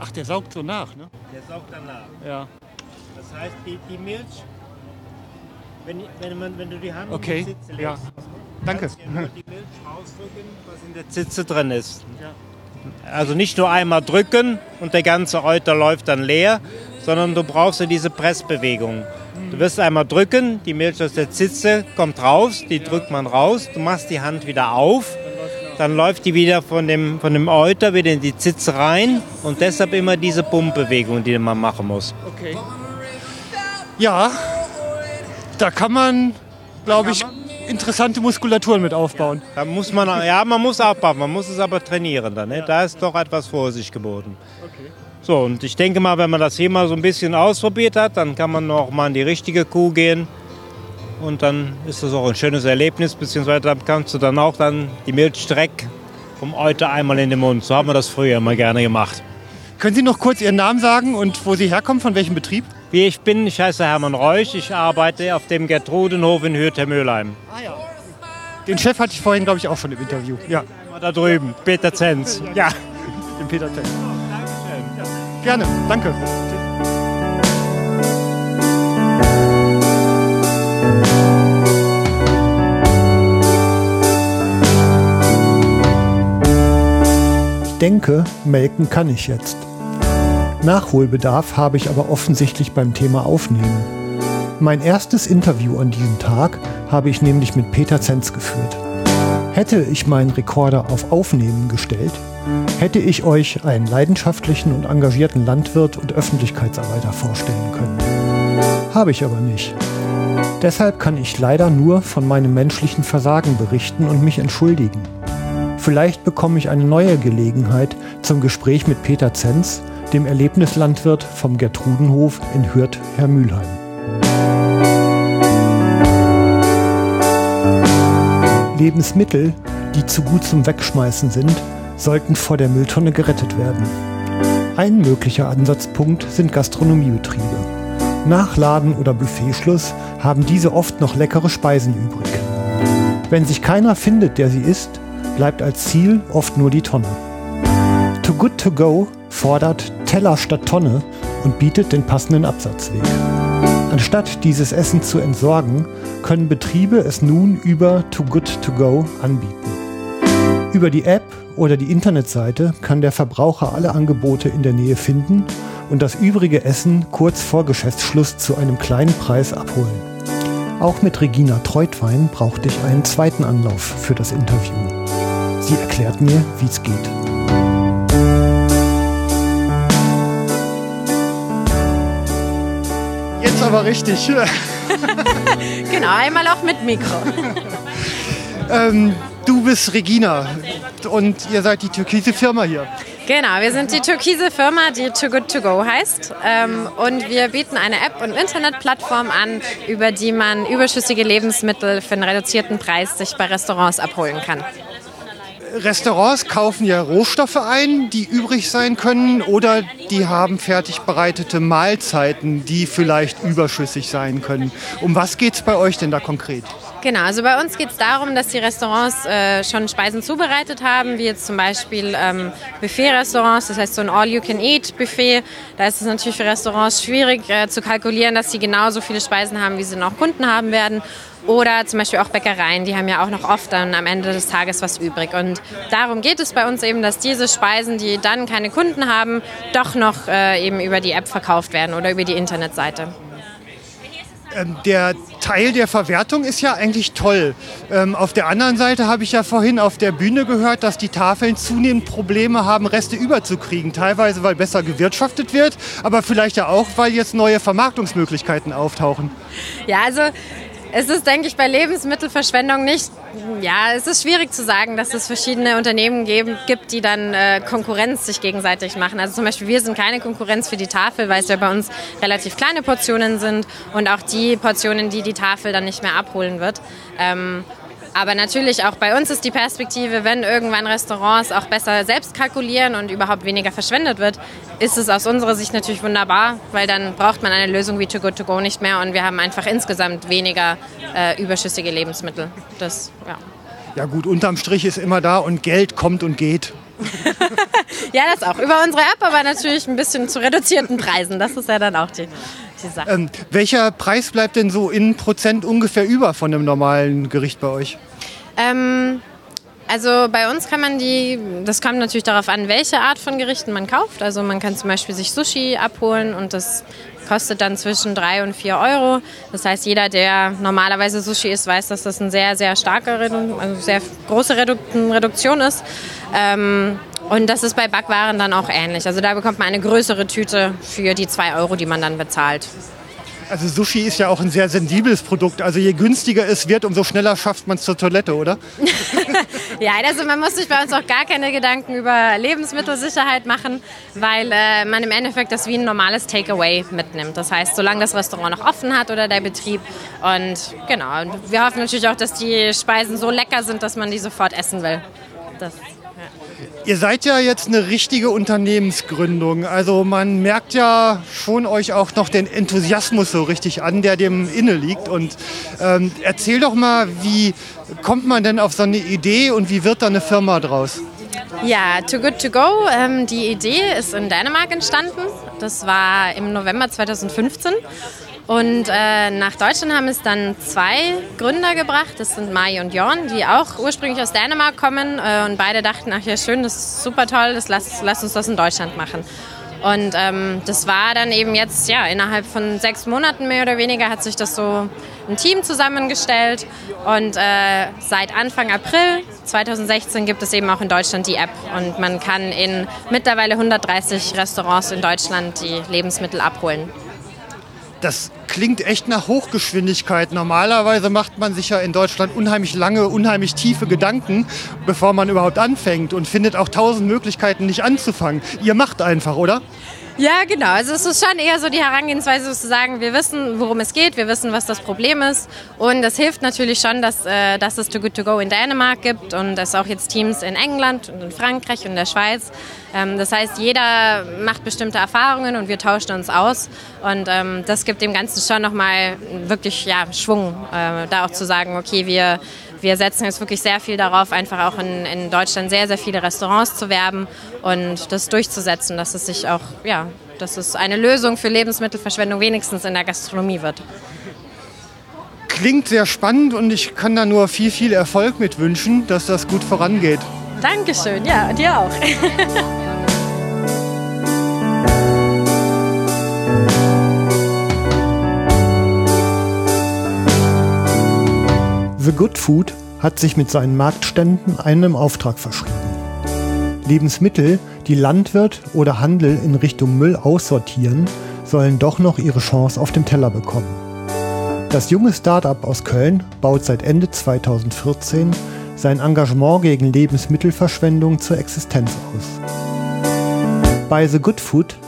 Ach, der saugt so nach, ne? Der saugt danach. Ja. Das heißt, die, die Milch, wenn, wenn, man, wenn du die Hand Okay, in die Zitze ja. Danke. du nur die Milch rausdrücken, was in der Zitze drin ist. Also nicht nur einmal drücken und der ganze Euter läuft dann leer, sondern du brauchst ja diese Pressbewegung. Du wirst einmal drücken, die Milch aus der Zitze kommt raus, die drückt man raus, du machst die Hand wieder auf dann läuft die wieder von dem, von dem Euter wieder in die Zitze rein und deshalb immer diese Pumpbewegung, die man machen muss. Okay. Ja, da kann man, glaube ich, interessante Muskulaturen mit aufbauen. Da muss man, ja, man muss aufbauen, man muss es aber trainieren dann. Ne? Da ist doch etwas Vorsicht geboten. Okay. So, und ich denke mal, wenn man das hier mal so ein bisschen ausprobiert hat, dann kann man noch mal an die richtige Kuh gehen. Und dann ist das auch ein schönes Erlebnis, beziehungsweise dann kannst du dann auch dann die Milch strecken vom Euter einmal in den Mund. So haben wir das früher immer gerne gemacht. Können Sie noch kurz Ihren Namen sagen und wo Sie herkommen, von welchem Betrieb? Wie ich bin, ich heiße Hermann Reusch, ich arbeite auf dem Gertrudenhof in Hürth-Mülheim. Ah ja. Den Chef hatte ich vorhin, glaube ich, auch schon im Interview. Ja, Da drüben, Peter Zenz. Ja. den Peter Tech. Gerne, danke. Ich denke, melken kann ich jetzt. Nachholbedarf habe ich aber offensichtlich beim Thema Aufnehmen. Mein erstes Interview an diesem Tag habe ich nämlich mit Peter Zenz geführt. Hätte ich meinen Rekorder auf Aufnehmen gestellt, hätte ich euch einen leidenschaftlichen und engagierten Landwirt und Öffentlichkeitsarbeiter vorstellen können. Habe ich aber nicht. Deshalb kann ich leider nur von meinem menschlichen Versagen berichten und mich entschuldigen. Vielleicht bekomme ich eine neue Gelegenheit zum Gespräch mit Peter Zenz, dem Erlebnislandwirt vom Gertrudenhof in Hürth-Hermülheim. Lebensmittel, die zu gut zum Wegschmeißen sind, sollten vor der Mülltonne gerettet werden. Ein möglicher Ansatzpunkt sind Gastronomiebetriebe. Nach Laden- oder Buffetschluss haben diese oft noch leckere Speisen übrig. Wenn sich keiner findet, der sie isst, bleibt als Ziel oft nur die Tonne. Too Good To Go fordert Teller statt Tonne und bietet den passenden Absatzweg. Anstatt dieses Essen zu entsorgen, können Betriebe es nun über Too Good To Go anbieten. Über die App oder die Internetseite kann der Verbraucher alle Angebote in der Nähe finden und das übrige Essen kurz vor Geschäftsschluss zu einem kleinen Preis abholen. Auch mit Regina Treutwein brauchte ich einen zweiten Anlauf für das Interview. Sie erklärt mir, wie es geht. Jetzt aber richtig. Genau, einmal auch mit Mikro. ähm, du bist Regina und ihr seid die türkise Firma hier. Genau, wir sind die türkise Firma, die Too Good To Go heißt. Ähm, und wir bieten eine App und Internetplattform an, über die man überschüssige Lebensmittel für einen reduzierten Preis sich bei Restaurants abholen kann. Restaurants kaufen ja Rohstoffe ein, die übrig sein können, oder die haben fertig bereitete Mahlzeiten, die vielleicht überschüssig sein können. Um was geht es bei euch denn da konkret? Genau, also bei uns geht es darum, dass die Restaurants äh, schon Speisen zubereitet haben, wie jetzt zum Beispiel ähm, Buffet-Restaurants, das heißt so ein All-You-Can-Eat-Buffet. Da ist es natürlich für Restaurants schwierig äh, zu kalkulieren, dass sie genauso viele Speisen haben, wie sie noch Kunden haben werden. Oder zum Beispiel auch Bäckereien, die haben ja auch noch oft dann am Ende des Tages was übrig. Und darum geht es bei uns eben, dass diese Speisen, die dann keine Kunden haben, doch noch äh, eben über die App verkauft werden oder über die Internetseite. Ähm, der Teil der Verwertung ist ja eigentlich toll. Ähm, auf der anderen Seite habe ich ja vorhin auf der Bühne gehört, dass die Tafeln zunehmend Probleme haben, Reste überzukriegen. Teilweise, weil besser gewirtschaftet wird, aber vielleicht ja auch, weil jetzt neue Vermarktungsmöglichkeiten auftauchen. Ja, also es ist, denke ich, bei Lebensmittelverschwendung nicht, ja, es ist schwierig zu sagen, dass es verschiedene Unternehmen geben, gibt, die dann äh, Konkurrenz sich gegenseitig machen. Also zum Beispiel wir sind keine Konkurrenz für die Tafel, weil es ja bei uns relativ kleine Portionen sind und auch die Portionen, die die Tafel dann nicht mehr abholen wird. Ähm, aber natürlich auch bei uns ist die Perspektive, wenn irgendwann Restaurants auch besser selbst kalkulieren und überhaupt weniger verschwendet wird, ist es aus unserer Sicht natürlich wunderbar, weil dann braucht man eine Lösung wie Too Good To Go nicht mehr und wir haben einfach insgesamt weniger äh, überschüssige Lebensmittel. Das, ja. Ja gut, unterm Strich ist immer da und Geld kommt und geht. ja, das auch. Über unsere App, aber natürlich ein bisschen zu reduzierten Preisen. Das ist ja dann auch die, die Sache. Ähm, welcher Preis bleibt denn so in Prozent ungefähr über von einem normalen Gericht bei euch? Ähm, Also bei uns kann man die, das kommt natürlich darauf an, welche Art von Gerichten man kauft. Also man kann zum Beispiel sich Sushi abholen und das kostet dann zwischen 3 und 4 Euro. Das heißt, jeder, der normalerweise Sushi isst, weiß, dass das eine sehr, sehr starke, also sehr große Reduktion ist. Ähm, und das ist bei Backwaren dann auch ähnlich. Also da bekommt man eine größere Tüte für die 2 Euro, die man dann bezahlt. Also Sushi ist ja auch ein sehr sensibles Produkt. Also je günstiger es wird, umso schneller schafft man es zur Toilette, oder? ja, also man muss sich bei uns auch gar keine Gedanken über Lebensmittelsicherheit machen, weil äh, man im Endeffekt das wie ein normales Takeaway mitnimmt. Das heißt, solange das Restaurant noch offen hat oder der Betrieb. Und genau, und wir hoffen natürlich auch, dass die Speisen so lecker sind, dass man die sofort essen will. Das Ihr seid ja jetzt eine richtige Unternehmensgründung. Also man merkt ja schon euch auch noch den Enthusiasmus so richtig an, der dem inne liegt. Und ähm, erzähl doch mal, wie kommt man denn auf so eine Idee und wie wird da eine Firma draus? Ja, Too Good To Go. Ähm, die Idee ist in Dänemark entstanden. Das war im November 2015. Und äh, nach Deutschland haben es dann zwei Gründer gebracht. Das sind Mai und Jorn, die auch ursprünglich aus Dänemark kommen. Äh, und beide dachten, ach ja schön, das ist super toll, das lass, lass uns das in Deutschland machen. Und ähm, das war dann eben jetzt, ja, innerhalb von sechs Monaten mehr oder weniger hat sich das so ein Team zusammengestellt. Und äh, seit Anfang April 2016 gibt es eben auch in Deutschland die App. Und man kann in mittlerweile 130 Restaurants in Deutschland die Lebensmittel abholen. Das klingt echt nach Hochgeschwindigkeit. Normalerweise macht man sich ja in Deutschland unheimlich lange, unheimlich tiefe Gedanken, bevor man überhaupt anfängt und findet auch tausend Möglichkeiten, nicht anzufangen. Ihr macht einfach, oder? Ja, genau. Also es ist schon eher so die Herangehensweise zu sagen, wir wissen, worum es geht, wir wissen, was das Problem ist. Und das hilft natürlich schon, dass, äh, dass es Too Good To Go in Dänemark gibt und es auch jetzt Teams in England und in Frankreich und der Schweiz. Ähm, das heißt, jeder macht bestimmte Erfahrungen und wir tauschen uns aus. Und ähm, das gibt dem Ganzen schon nochmal wirklich ja, Schwung, äh, da auch zu sagen, okay, wir wir setzen jetzt wirklich sehr viel darauf, einfach auch in, in Deutschland sehr, sehr viele Restaurants zu werben und das durchzusetzen, dass es sich auch, ja, dass es eine Lösung für Lebensmittelverschwendung wenigstens in der Gastronomie wird. Klingt sehr spannend und ich kann da nur viel, viel Erfolg mit wünschen, dass das gut vorangeht. Dankeschön, ja, dir auch. The Good Food hat sich mit seinen Marktständen einem Auftrag verschrieben. Lebensmittel, die Landwirt oder Handel in Richtung Müll aussortieren, sollen doch noch ihre Chance auf dem Teller bekommen. Das junge Start-up aus Köln baut seit Ende 2014 sein Engagement gegen Lebensmittelverschwendung zur Existenz aus. Bei The Good Food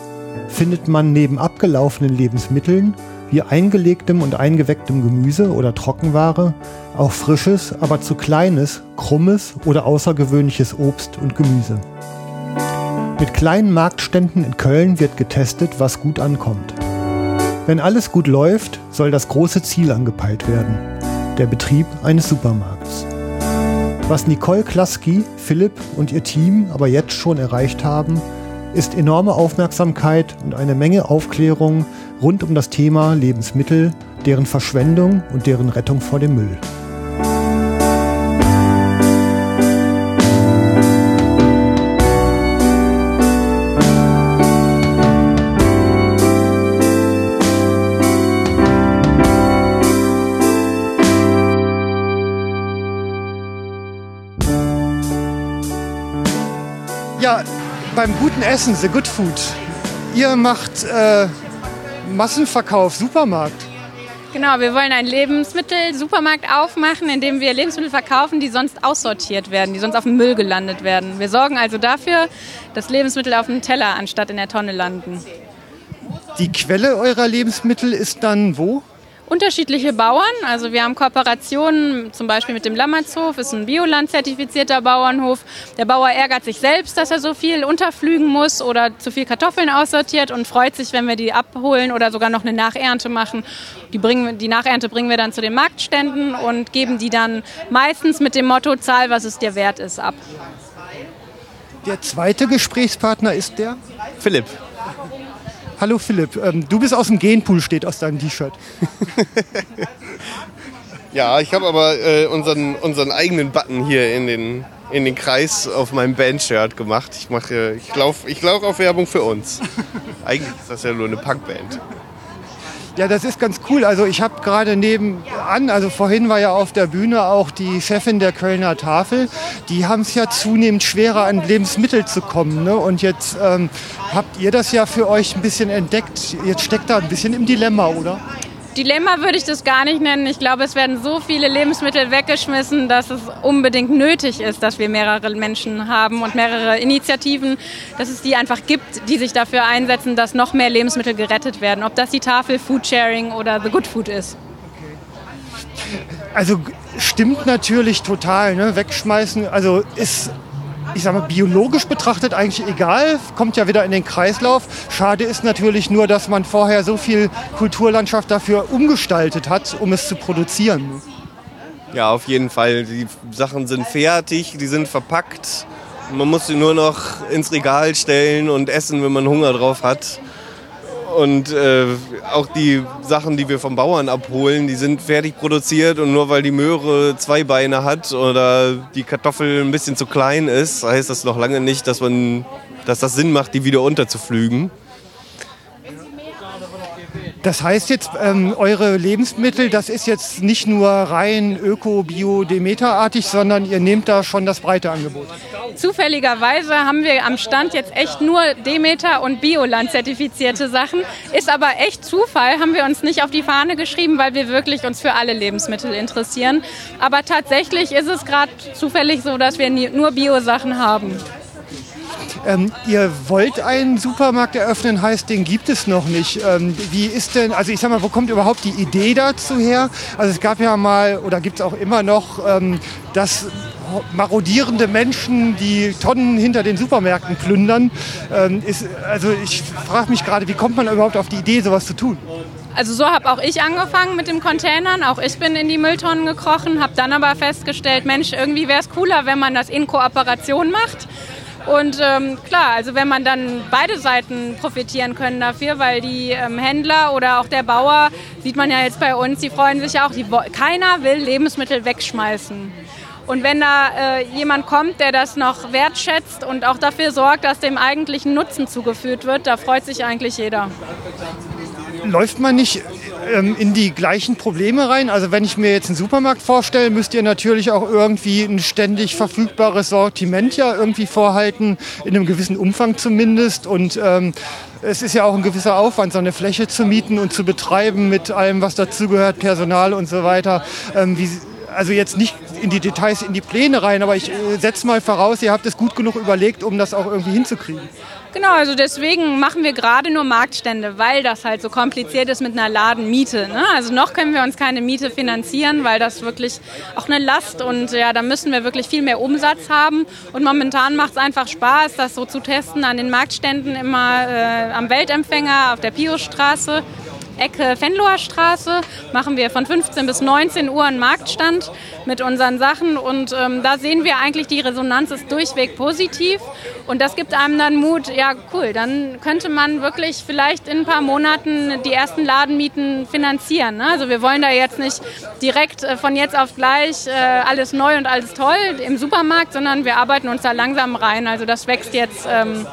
findet man neben abgelaufenen Lebensmitteln wie eingelegtem und eingewecktem Gemüse oder Trockenware auch frisches, aber zu kleines, krummes oder außergewöhnliches Obst und Gemüse. Mit kleinen Marktständen in Köln wird getestet, was gut ankommt. Wenn alles gut läuft, soll das große Ziel angepeilt werden, der Betrieb eines Supermarkts. Was Nicole Klaski, Philipp und ihr Team aber jetzt schon erreicht haben, ist enorme Aufmerksamkeit und eine Menge Aufklärung rund um das Thema Lebensmittel, deren Verschwendung und deren Rettung vor dem Müll. Ja, beim guten Essen, The Good Food. Ihr macht äh, Massenverkauf, Supermarkt. Genau, wir wollen einen Lebensmittel-Supermarkt aufmachen, in dem wir Lebensmittel verkaufen, die sonst aussortiert werden, die sonst auf dem Müll gelandet werden. Wir sorgen also dafür, dass Lebensmittel auf dem Teller anstatt in der Tonne landen. Die Quelle eurer Lebensmittel ist dann wo? Unterschiedliche Bauern. Also wir haben Kooperationen, zum Beispiel mit dem Lammertshof, ist ein Bioland-zertifizierter Bauernhof. Der Bauer ärgert sich selbst, dass er so viel unterflügen muss oder zu viel Kartoffeln aussortiert und freut sich, wenn wir die abholen oder sogar noch eine Nachernte machen. Die, bringen, die Nachernte bringen wir dann zu den Marktständen und geben die dann meistens mit dem Motto, zahl, was es dir wert ist, ab. Der zweite Gesprächspartner ist der? Philipp. Hallo Philipp, ähm, du bist aus dem Genpool, steht aus deinem T-Shirt. ja, ich habe aber äh, unseren, unseren eigenen Button hier in den in den Kreis auf meinem Band-Shirt gemacht. Ich ich laufe ich lauf auf Werbung für uns. Eigentlich ist das ja nur eine Punkband. Ja, das ist ganz cool. Also ich habe gerade nebenan, also vorhin war ja auf der Bühne auch die Chefin der Kölner Tafel. Die haben es ja zunehmend schwerer, an Lebensmittel zu kommen. Ne? Und jetzt ähm, habt ihr das ja für euch ein bisschen entdeckt. Jetzt steckt da ein bisschen im Dilemma, oder? Dilemma würde ich das gar nicht nennen. Ich glaube, es werden so viele Lebensmittel weggeschmissen, dass es unbedingt nötig ist, dass wir mehrere Menschen haben und mehrere Initiativen, dass es die einfach gibt, die sich dafür einsetzen, dass noch mehr Lebensmittel gerettet werden. Ob das die Tafel Foodsharing oder The Good Food ist. Also stimmt natürlich total. Ne? Wegschmeißen, also ist ich sage mal, biologisch betrachtet eigentlich egal, kommt ja wieder in den Kreislauf. Schade ist natürlich nur, dass man vorher so viel Kulturlandschaft dafür umgestaltet hat, um es zu produzieren. Ja, auf jeden Fall. Die Sachen sind fertig, die sind verpackt. Man muss sie nur noch ins Regal stellen und essen, wenn man Hunger drauf hat. Und äh, auch die Sachen, die wir vom Bauern abholen, die sind fertig produziert und nur weil die Möhre zwei Beine hat oder die Kartoffel ein bisschen zu klein ist, heißt das noch lange nicht, dass, man, dass das Sinn macht, die wieder unterzuflügen. Das heißt jetzt, ähm, eure Lebensmittel, das ist jetzt nicht nur rein öko, bio, demeterartig, sondern ihr nehmt da schon das breite Angebot. Zufälligerweise haben wir am Stand jetzt echt nur Demeter und Bioland zertifizierte Sachen. Ist aber echt Zufall, haben wir uns nicht auf die Fahne geschrieben, weil wir wirklich uns für alle Lebensmittel interessieren. Aber tatsächlich ist es gerade zufällig so, dass wir nur Bio-Sachen haben. Ähm, ihr wollt einen Supermarkt eröffnen, heißt, den gibt es noch nicht. Ähm, wie ist denn, also ich sag mal, wo kommt überhaupt die Idee dazu her? Also es gab ja mal oder gibt es auch immer noch, ähm, dass marodierende Menschen, die Tonnen hinter den Supermärkten plündern. Ähm, ist, also ich frage mich gerade, wie kommt man überhaupt auf die Idee, sowas zu tun? Also so habe auch ich angefangen mit den Containern. Auch ich bin in die Mülltonnen gekrochen, habe dann aber festgestellt, Mensch, irgendwie wäre es cooler, wenn man das in Kooperation macht. Und ähm, klar, also wenn man dann beide Seiten profitieren können dafür, weil die ähm, Händler oder auch der Bauer, sieht man ja jetzt bei uns, die freuen sich auch, die, keiner will Lebensmittel wegschmeißen. Und wenn da äh, jemand kommt, der das noch wertschätzt und auch dafür sorgt, dass dem eigentlichen Nutzen zugeführt wird, da freut sich eigentlich jeder. Läuft man nicht ähm, in die gleichen Probleme rein? Also wenn ich mir jetzt einen Supermarkt vorstelle, müsst ihr natürlich auch irgendwie ein ständig verfügbares Sortiment ja irgendwie vorhalten, in einem gewissen Umfang zumindest. Und ähm, es ist ja auch ein gewisser Aufwand, so eine Fläche zu mieten und zu betreiben mit allem, was dazugehört, Personal und so weiter. Ähm, wie, also jetzt nicht in die Details, in die Pläne rein, aber ich äh, setze mal voraus, ihr habt es gut genug überlegt, um das auch irgendwie hinzukriegen. Genau, also deswegen machen wir gerade nur Marktstände, weil das halt so kompliziert ist mit einer Ladenmiete. Ne? Also noch können wir uns keine Miete finanzieren, weil das wirklich auch eine Last und ja, da müssen wir wirklich viel mehr Umsatz haben. Und momentan macht es einfach Spaß, das so zu testen an den Marktständen immer äh, am Weltempfänger auf der Piostraße. Ecke Fenloher Straße machen wir von 15 bis 19 Uhr einen Marktstand mit unseren Sachen und ähm, da sehen wir eigentlich, die Resonanz ist durchweg positiv und das gibt einem dann Mut, ja cool, dann könnte man wirklich vielleicht in ein paar Monaten die ersten Ladenmieten finanzieren. Ne? Also wir wollen da jetzt nicht direkt äh, von jetzt auf gleich äh, alles neu und alles toll im Supermarkt, sondern wir arbeiten uns da langsam rein. Also das wächst jetzt ähm,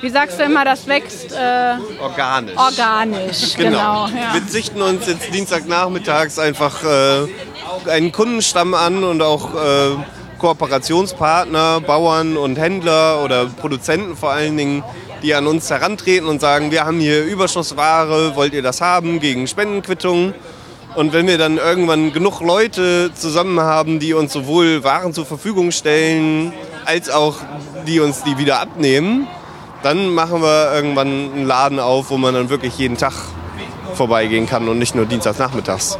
wie sagst du immer, das wächst? Äh, organisch. Organisch, genau. genau ja. Wir sichten uns jetzt Dienstagnachmittags einfach äh, einen Kundenstamm an und auch äh, Kooperationspartner, Bauern und Händler oder Produzenten vor allen Dingen, die an uns herantreten und sagen, wir haben hier Überschussware, wollt ihr das haben gegen Spendenquittungen? Und wenn wir dann irgendwann genug Leute zusammen haben, die uns sowohl Waren zur Verfügung stellen, als auch die uns die wieder abnehmen, dann machen wir irgendwann einen Laden auf, wo man dann wirklich jeden Tag vorbeigehen kann und nicht nur dienstags nachmittags.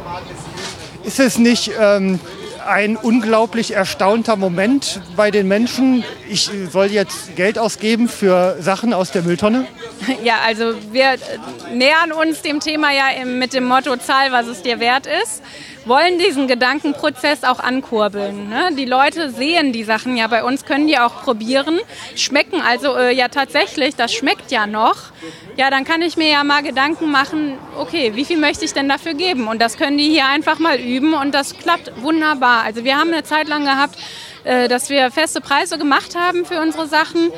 Ist es nicht ähm, ein unglaublich erstaunter Moment bei den Menschen? Ich soll jetzt Geld ausgeben für Sachen aus der Mülltonne? Ja, also wir nähern uns dem Thema ja mit dem Motto Zahl, was es dir wert ist wollen diesen Gedankenprozess auch ankurbeln. Ne? Die Leute sehen die Sachen ja bei uns, können die auch probieren, schmecken also äh, ja tatsächlich, das schmeckt ja noch. Ja, dann kann ich mir ja mal Gedanken machen, okay, wie viel möchte ich denn dafür geben? Und das können die hier einfach mal üben und das klappt wunderbar. Also wir haben eine Zeit lang gehabt, äh, dass wir feste Preise gemacht haben für unsere Sachen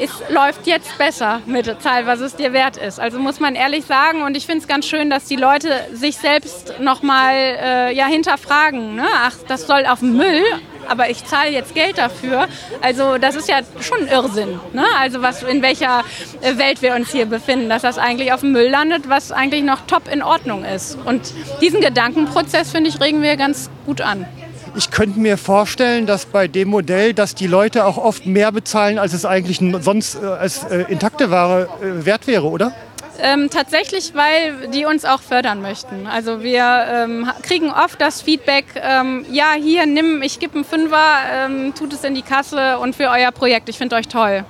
es läuft jetzt besser mit der Zahl, was es dir wert ist. Also muss man ehrlich sagen. Und ich finde es ganz schön, dass die Leute sich selbst nochmal äh, ja, hinterfragen. Ne? Ach, das soll auf den Müll, aber ich zahle jetzt Geld dafür. Also das ist ja schon Irrsinn. Ne? Also was, in welcher äh, Welt wir uns hier befinden, dass das eigentlich auf dem Müll landet, was eigentlich noch top in Ordnung ist. Und diesen Gedankenprozess, finde ich, regen wir ganz gut an. Ich könnte mir vorstellen, dass bei dem Modell, dass die Leute auch oft mehr bezahlen, als es eigentlich sonst äh, als äh, intakte Ware äh, wert wäre, oder? Ähm, tatsächlich, weil die uns auch fördern möchten. Also wir ähm, kriegen oft das Feedback, ähm, ja, hier, nimm, ich gebe einen Fünfer, ähm, tut es in die Kasse und für euer Projekt, ich finde euch toll.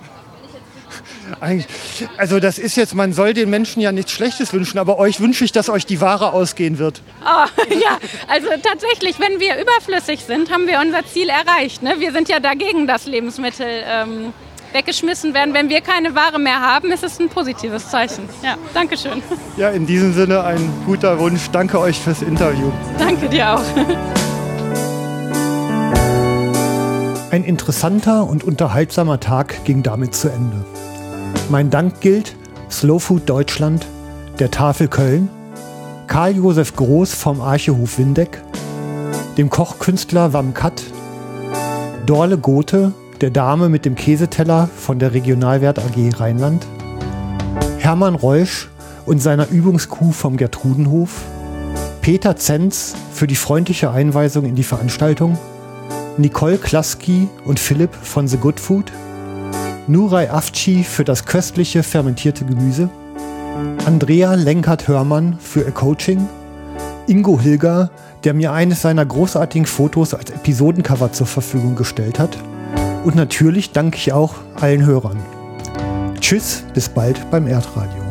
Also das ist jetzt, man soll den Menschen ja nichts Schlechtes wünschen, aber euch wünsche ich, dass euch die Ware ausgehen wird. Oh, ja, also tatsächlich, wenn wir überflüssig sind, haben wir unser Ziel erreicht. Ne? Wir sind ja dagegen, dass Lebensmittel ähm, weggeschmissen werden. Wenn wir keine Ware mehr haben, ist es ein positives Zeichen. Ja, danke schön. Ja, in diesem Sinne ein guter Wunsch. Danke euch fürs Interview. Danke dir auch. Ein interessanter und unterhaltsamer Tag ging damit zu Ende. Mein Dank gilt Slow Food Deutschland, der Tafel Köln, Karl-Josef Groß vom Archehof Windeck, dem Kochkünstler Wam Kat, Dorle Gothe, der Dame mit dem Käseteller von der Regionalwert AG Rheinland, Hermann Reusch und seiner Übungskuh vom Gertrudenhof, Peter Zenz für die freundliche Einweisung in die Veranstaltung, Nicole Klaski und Philipp von The Good Food, Nuray Afci für das köstliche fermentierte Gemüse, Andrea Lenkert-Hörmann für ihr Coaching, Ingo Hilger, der mir eines seiner großartigen Fotos als Episodencover zur Verfügung gestellt hat. Und natürlich danke ich auch allen Hörern. Tschüss, bis bald beim Erdradio.